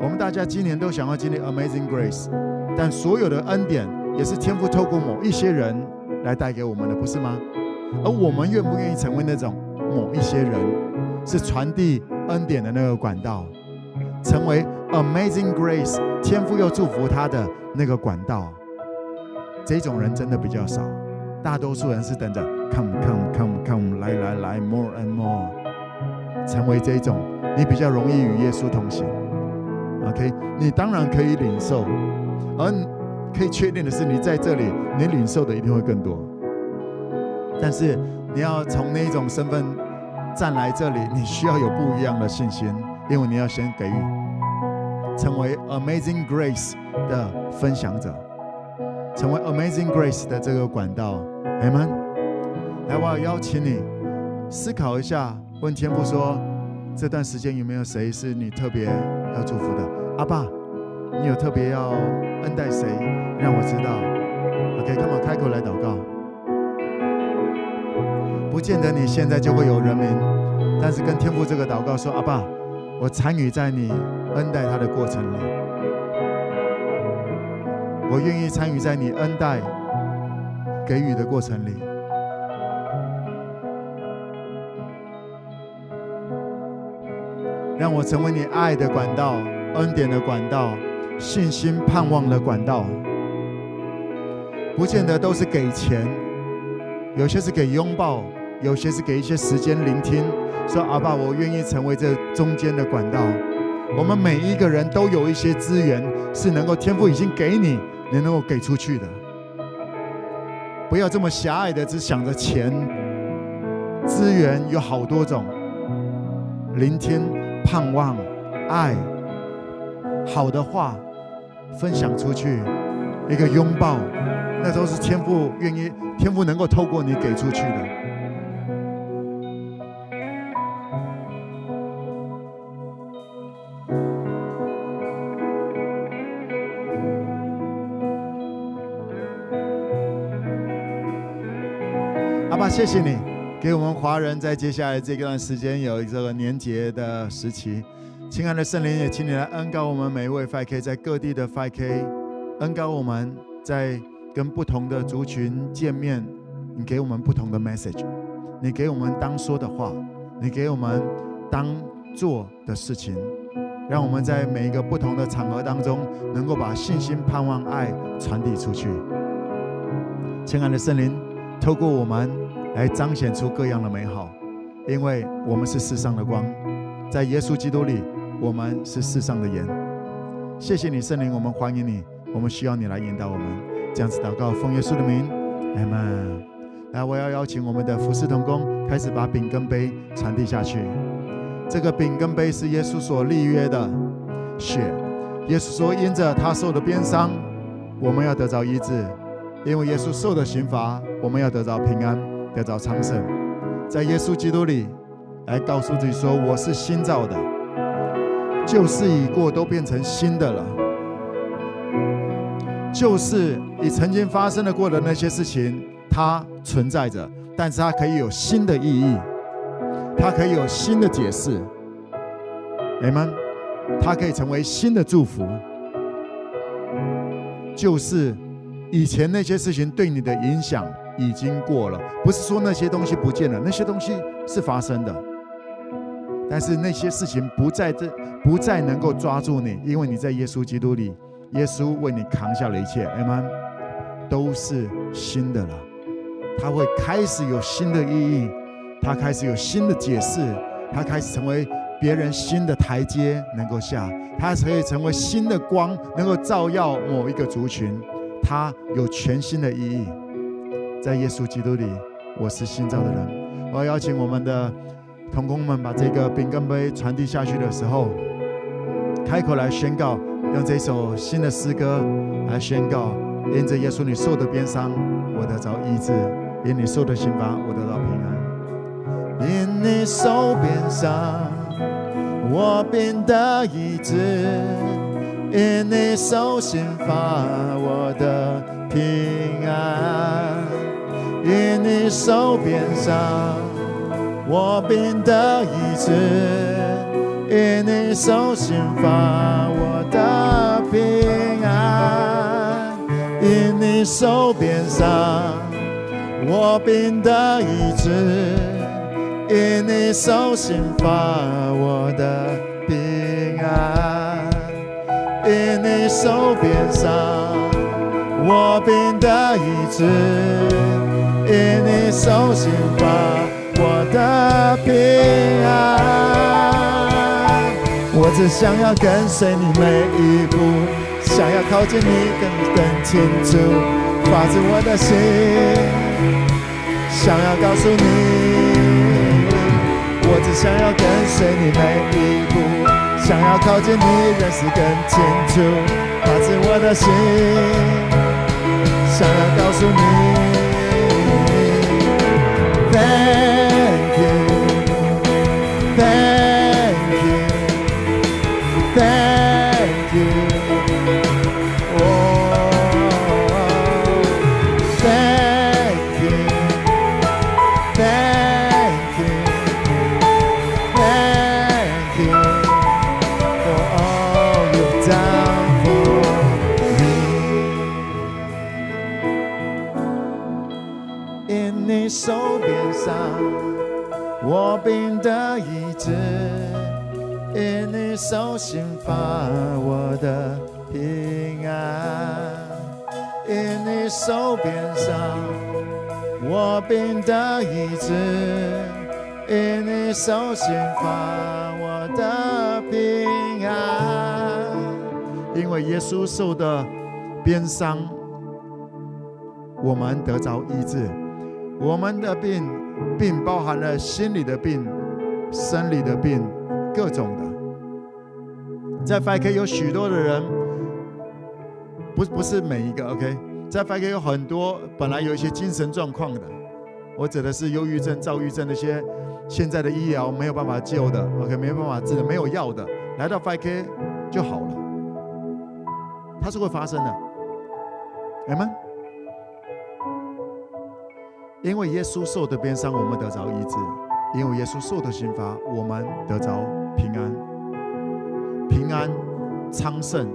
我们大家今年都想要经历 Amazing Grace，但所有的恩典也是天父透过某一些人来带给我们的，不是吗？而我们愿不愿意成为那种某一些人，是传递？恩典的那个管道，成为 Amazing Grace，天父又祝福他的那个管道。这种人真的比较少，大多数人是等着 Come Come Come Come 来来来 More and More，成为这种你比较容易与耶稣同行。OK，你当然可以领受，而可以确定的是，你在这里你领受的一定会更多。但是你要从那种身份。站来这里，你需要有不一样的信心，因为你要先给予，成为 Amazing Grace 的分享者，成为 Amazing Grace 的这个管道。Amen。来，我要邀请你思考一下，问天父说：这段时间有没有谁是你特别要祝福的？阿爸，你有特别要恩待谁？让我知道。，OK，come on 开口来祷告。不见得你现在就会有人民，但是跟天父这个祷告说：“阿爸，我参与在你恩待他的过程里，我愿意参与在你恩待给予的过程里，让我成为你爱的管道、恩典的管道、信心盼望的管道。不见得都是给钱，有些是给拥抱。”有些是给一些时间聆听，说阿爸，我愿意成为这中间的管道。我们每一个人都有一些资源是能够天赋已经给你，你能够给出去的。不要这么狭隘的只想着钱。资源有好多种，聆听、盼望、爱，好的话分享出去，一个拥抱，那都是天赋愿意，天赋能够透过你给出去的。谢谢你给我们华人在接下来这段时间有这个年节的时期，亲爱的圣灵也请你来恩告我们每一位 5K 在各地的 5K，恩告我们在跟不同的族群见面，你给我们不同的 message，你给我们当说的话，你给我们当做的事情，让我们在每一个不同的场合当中，能够把信心、盼望、爱传递出去。亲爱的圣灵，透过我们。来彰显出各样的美好，因为我们是世上的光，在耶稣基督里，我们是世上的盐。谢谢你，圣灵，我们欢迎你，我们需要你来引导我们。这样子祷告，奉耶稣的名，阿门。来，我要邀请我们的服侍同工开始把饼跟杯传递下去。这个饼跟杯是耶稣所立约的血。耶稣说，因着他受的鞭伤，我们要得着医治；因为耶稣受的刑罚，我们要得着平安。得着昌盛，在耶稣基督里，来告诉自己说：“我是新造的，旧事已过，都变成新的了。旧事你曾经发生的过的那些事情，它存在着，但是它可以有新的意义，它可以有新的解释。阿们，它可以成为新的祝福。就是以前那些事情对你的影响已经过了，不是说那些东西不见了，那些东西是发生的，但是那些事情不再这不再能够抓住你，因为你在耶稣基督里，耶稣为你扛下了一切，阿们，都是新的了，他会开始有新的意义，他开始有新的解释，他开始成为别人新的台阶能够下，他可以成为新的光，能够照耀某一个族群。他有全新的意义，在耶稣基督里，我是新造的人。我要邀请我们的同工们把这个饼跟杯传递下去的时候，开口来宣告，用这首新的诗歌来宣告：因着耶稣你受的鞭伤，我得着医治；因你受的刑罚，我得到平安。因你受鞭伤，我变得医治。因你受刑罚，我的平安；因你受鞭伤，我便得医治；因你受刑罚，我的平安；因你受鞭伤，我便得医治；因你受刑罚，我的平安。因你受鞭伤，我便得医治；因你受刑罚，我的平安。我只想要跟随你每一步，想要靠近你更更清楚，发自我的心，想要告诉你，我只想要跟随你每一步。想要靠近你，认识更清楚，发自我的心，想要告诉你。pé. 手心发，我的平安；因你受鞭伤，我病得医治；因你手心发，我的平安。因为耶稣受的鞭伤，我们得着医治。我们的病，病包含了心理的病、生理的病，各种的。在 FK 有许多的人，不不是每一个 OK，在 FK 有很多本来有一些精神状况的，我指的是忧郁症、躁郁症那些现在的医疗没有办法救的 OK，没有办法治的、没有药的，来到 FK 就好了，它是会发生的，阿们，因为耶稣受的鞭伤，我们得着医治；因为耶稣受的刑罚，我们得着平安。平安昌盛，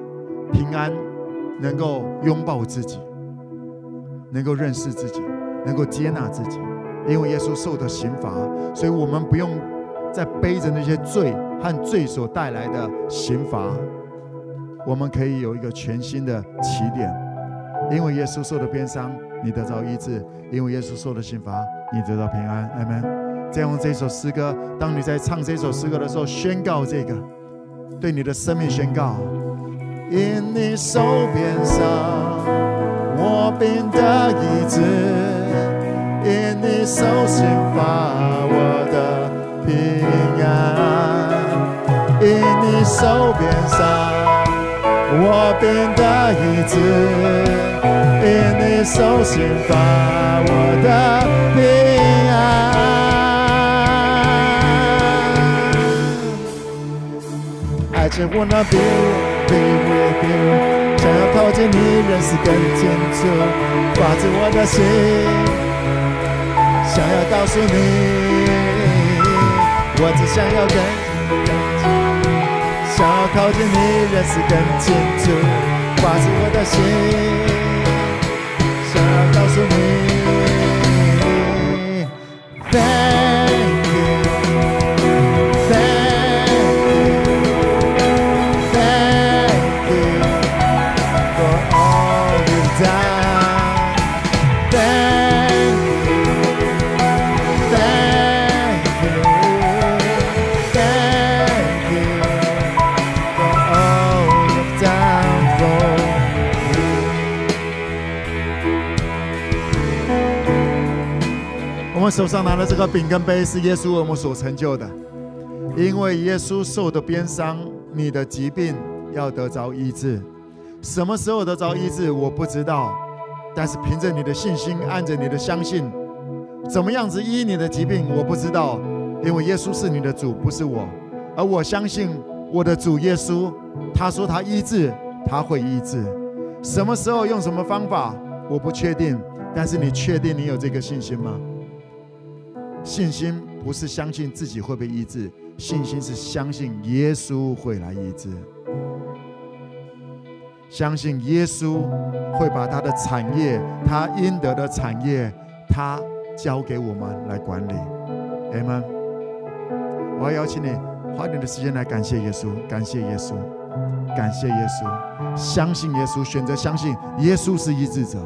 平安能够拥抱自己，能够认识自己，能够接纳自己。因为耶稣受的刑罚，所以我们不用再背着那些罪和罪所带来的刑罚，我们可以有一个全新的起点。因为耶稣受的鞭伤，你得到医治；因为耶稣受的刑罚，你得到平安。阿门。再用这首诗歌，当你在唱这首诗歌的时候，宣告这个。对你的生命宣告，因你受鞭伤，我便得医治；因你受刑罚，我的平安；因你受鞭伤，我便得医治；因你受刑罚，我的平在我那边，be with you，想要靠近你，认识更清楚，发自我的心，想要告诉你，我只想要跟你更近，想要靠近你，认识更清楚，发自我的心，想要告诉你。手上拿的这个饼跟杯是耶稣为我们所成就的，因为耶稣受的鞭伤，你的疾病要得着医治。什么时候得着医治，我不知道，但是凭着你的信心，按着你的相信，怎么样子医你的疾病，我不知道，因为耶稣是你的主，不是我，而我相信我的主耶稣，他说他医治，他会医治。什么时候用什么方法，我不确定，但是你确定你有这个信心吗？信心不是相信自己会被医治，信心是相信耶稣会来医治，相信耶稣会把他的产业，他应得的产业，他交给我们来管理。阿们。我要邀请你花点的时间来感谢耶稣，感谢耶稣，感谢耶稣，相信耶稣，选择相信耶稣是医治者。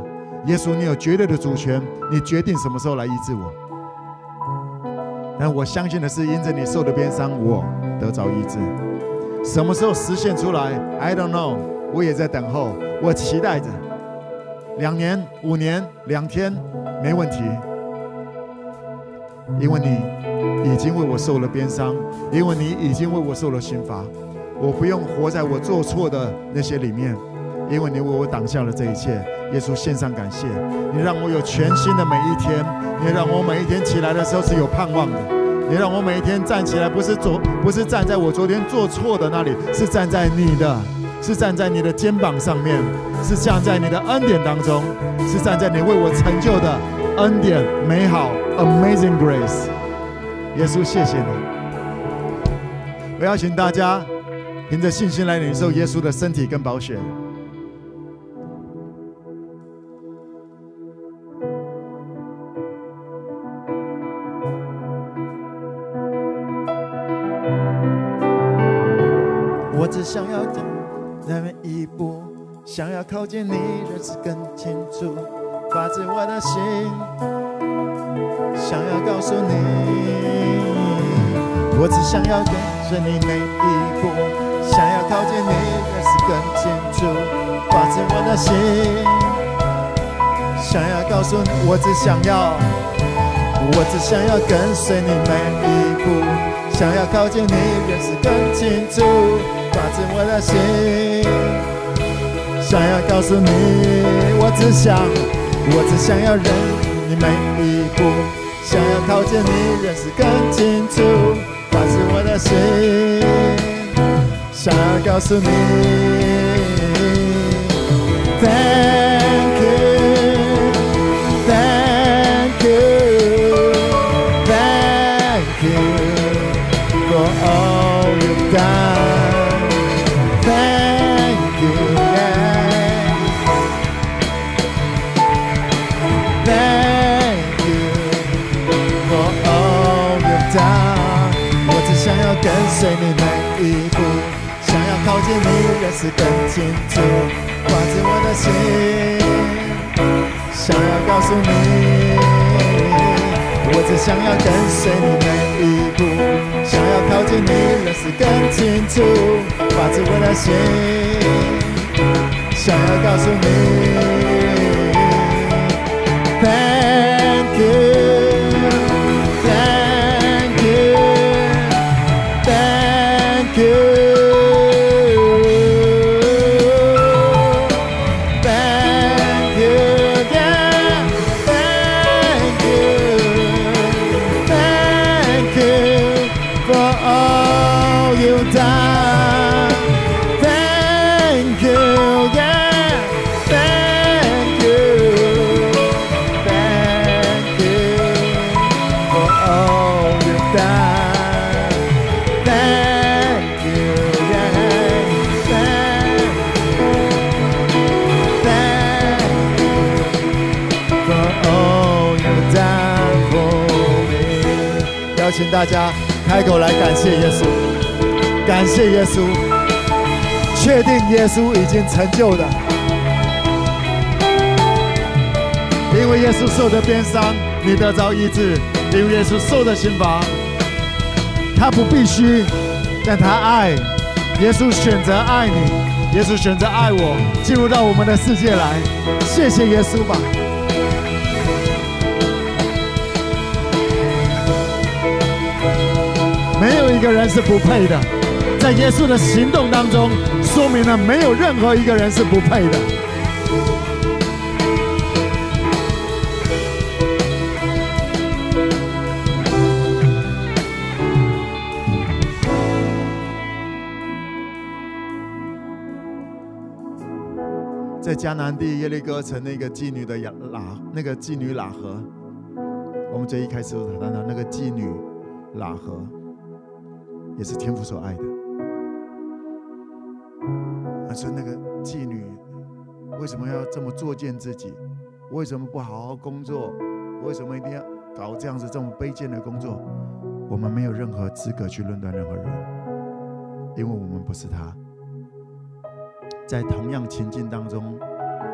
耶稣，你有绝对的主权，你决定什么时候来医治我。但我相信的是，因着你受的鞭伤，我得着医治。什么时候实现出来？I don't know。我也在等候，我期待着。两年、五年、两天，没问题。因为你已经为我受了鞭伤，因为你已经为我受了刑罚，我不用活在我做错的那些里面，因为你为我挡下了这一切。耶稣献上感谢，你让我有全新的每一天，你让我每一天起来的时候是有盼望的，你让我每一天站起来不是昨不是站在我昨天做错的那里，是站在你的，是站在你的肩膀上面，是站在你的恩典当中，是站在你为我成就的恩典美好 Amazing Grace。耶稣，谢谢你！我邀请大家凭着信心来领受耶稣的身体跟宝血。想要靠近你，认识更清楚，发自我的心，想要告诉你，我只想要跟着你每一步，想要靠近你，认识更清楚，发自我的心，想要告诉你，我只想要，我只想要跟随你每一步，想要靠近你，认识更清楚。发自我的心，想要告诉你，我只想，我只想要认你每一步，想要靠近你，认识更清楚。发自我的心，想要告诉你清楚，发自我的心，想要告诉你，我只想要跟随你每一步，想要靠近你，认识更清楚，发自我的心，想要告诉你，Thank you. 开口来感谢耶稣，感谢耶稣，确定耶稣已经成就了，因为耶稣受的鞭伤，你得着医治；因为耶稣受的刑罚，他不必须，但他爱，耶稣选择爱你，耶稣选择爱我，进入到我们的世界来，谢谢耶稣吧。没有一个人是不配的，在耶稣的行动当中，说明了没有任何一个人是不配的。在迦南地耶利哥城那个妓女的雅喇，那个妓女喇合，我们最一开始谈到那个妓女喇合。也是天父所爱的。他说：“那个妓女为什么要这么作践自己？为什么不好好工作？为什么一定要搞这样子这么卑贱的工作？我们没有任何资格去论断任何人，因为我们不是他。在同样情境当中，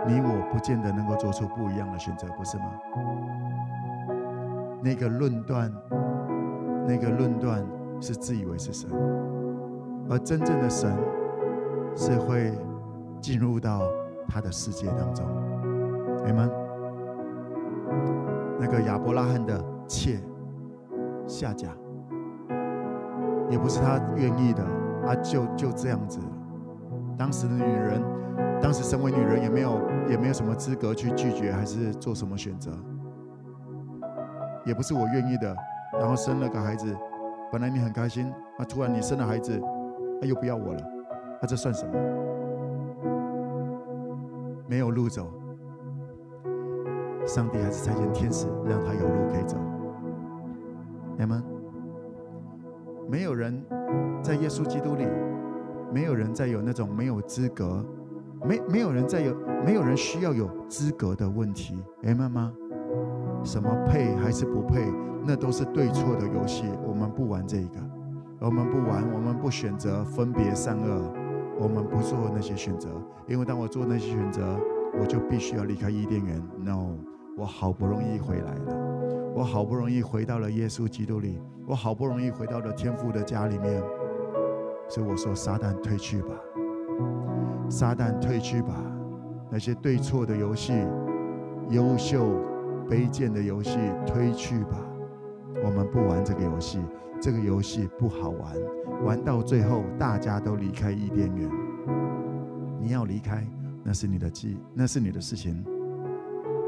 你我不见得能够做出不一样的选择，不是吗？那个论断，那个论断。”是自以为是神，而真正的神是会进入到他的世界当中，你们？那个亚伯拉罕的妾夏甲，也不是他愿意的，啊，就就这样子。当时的女人，当时身为女人，也没有也没有什么资格去拒绝，还是做什么选择，也不是我愿意的，然后生了个孩子。本来你很开心，啊，突然你生了孩子，他又不要我了，那这算什么？没有路走，上帝还是差遣天使让他有路可以走。你们没有人在耶稣基督里，没有人再有那种没有资格，没没有人再有，没有人需要有资格的问题。明白吗？什么配还是不配？那都是对错的游戏，我们不玩这个，我们不玩，我们不选择分别善恶，我们不做那些选择，因为当我做那些选择，我就必须要离开伊甸园。No，我好不容易回来了，我好不容易回到了耶稣基督里，我好不容易回到了天父的家里面，所以我说：撒旦退去吧，撒旦退去吧，那些对错的游戏、优秀卑贱的游戏，退去吧。我们不玩这个游戏，这个游戏不好玩，玩到最后大家都离开伊甸园。你要离开，那是你的记，那是你的事情。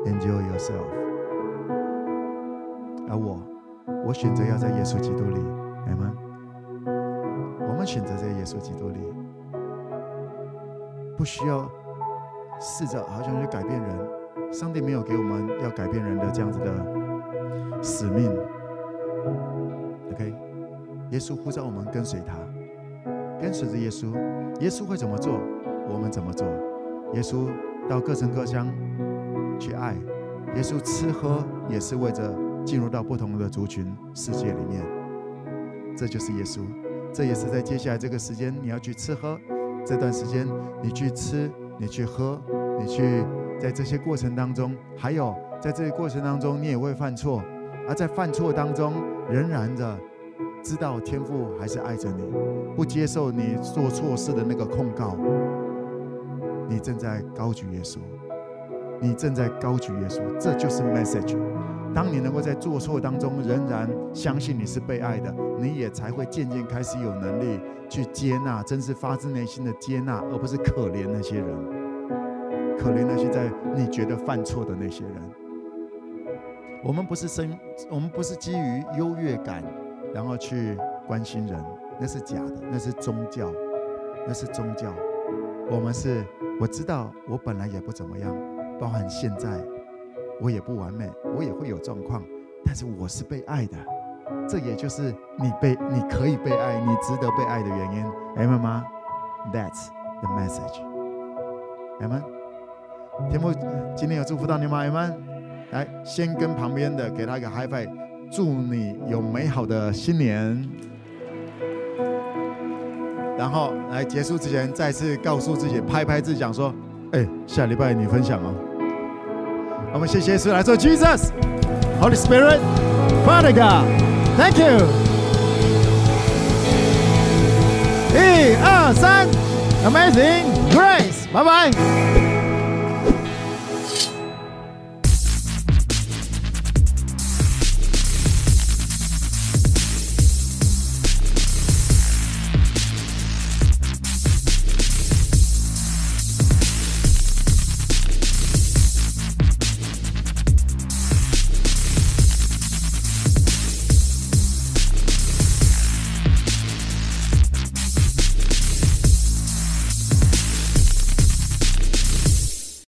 Enjoy yourself。而我，我选择要在耶稣基督里，明白吗？我们选择在耶稣基督里，不需要试着好像去改变人。上帝没有给我们要改变人的这样子的使命。OK，耶稣呼召我们跟随他，跟随着耶稣，耶稣会怎么做，我们怎么做。耶稣到各城各乡去爱，耶稣吃喝也是为着进入到不同的族群世界里面。这就是耶稣，这也是在接下来这个时间你要去吃喝，这段时间你去吃，你去喝，你去在这些过程当中，还有在这些过程当中，你也会犯错。而在犯错当中，仍然的知道天父还是爱着你，不接受你做错事的那个控告。你正在高举耶稣，你正在高举耶稣，这就是 message。当你能够在做错当中仍然相信你是被爱的，你也才会渐渐开始有能力去接纳，真是发自内心的接纳，而不是可怜那些人，可怜那些在你觉得犯错的那些人。我们不是生，我们不是基于优越感，然后去关心人，那是假的，那是宗教，那是宗教。我们是，我知道我本来也不怎么样，包含现在，我也不完美，我也会有状况，但是我是被爱的，这也就是你被，你可以被爱，你值得被爱的原因。明白吗？That's the message。明白？天父今天有祝福到你吗？明白？来，先跟旁边的给他一个 high five，祝你有美好的新年。然后来结束之前，再次告诉自己，拍拍自己，讲说：“哎，下礼拜你分享哦。”我们谢谢耶稣来做 Jesus Holy Spirit Father God Thank you。一二三，Amazing Grace，拜拜。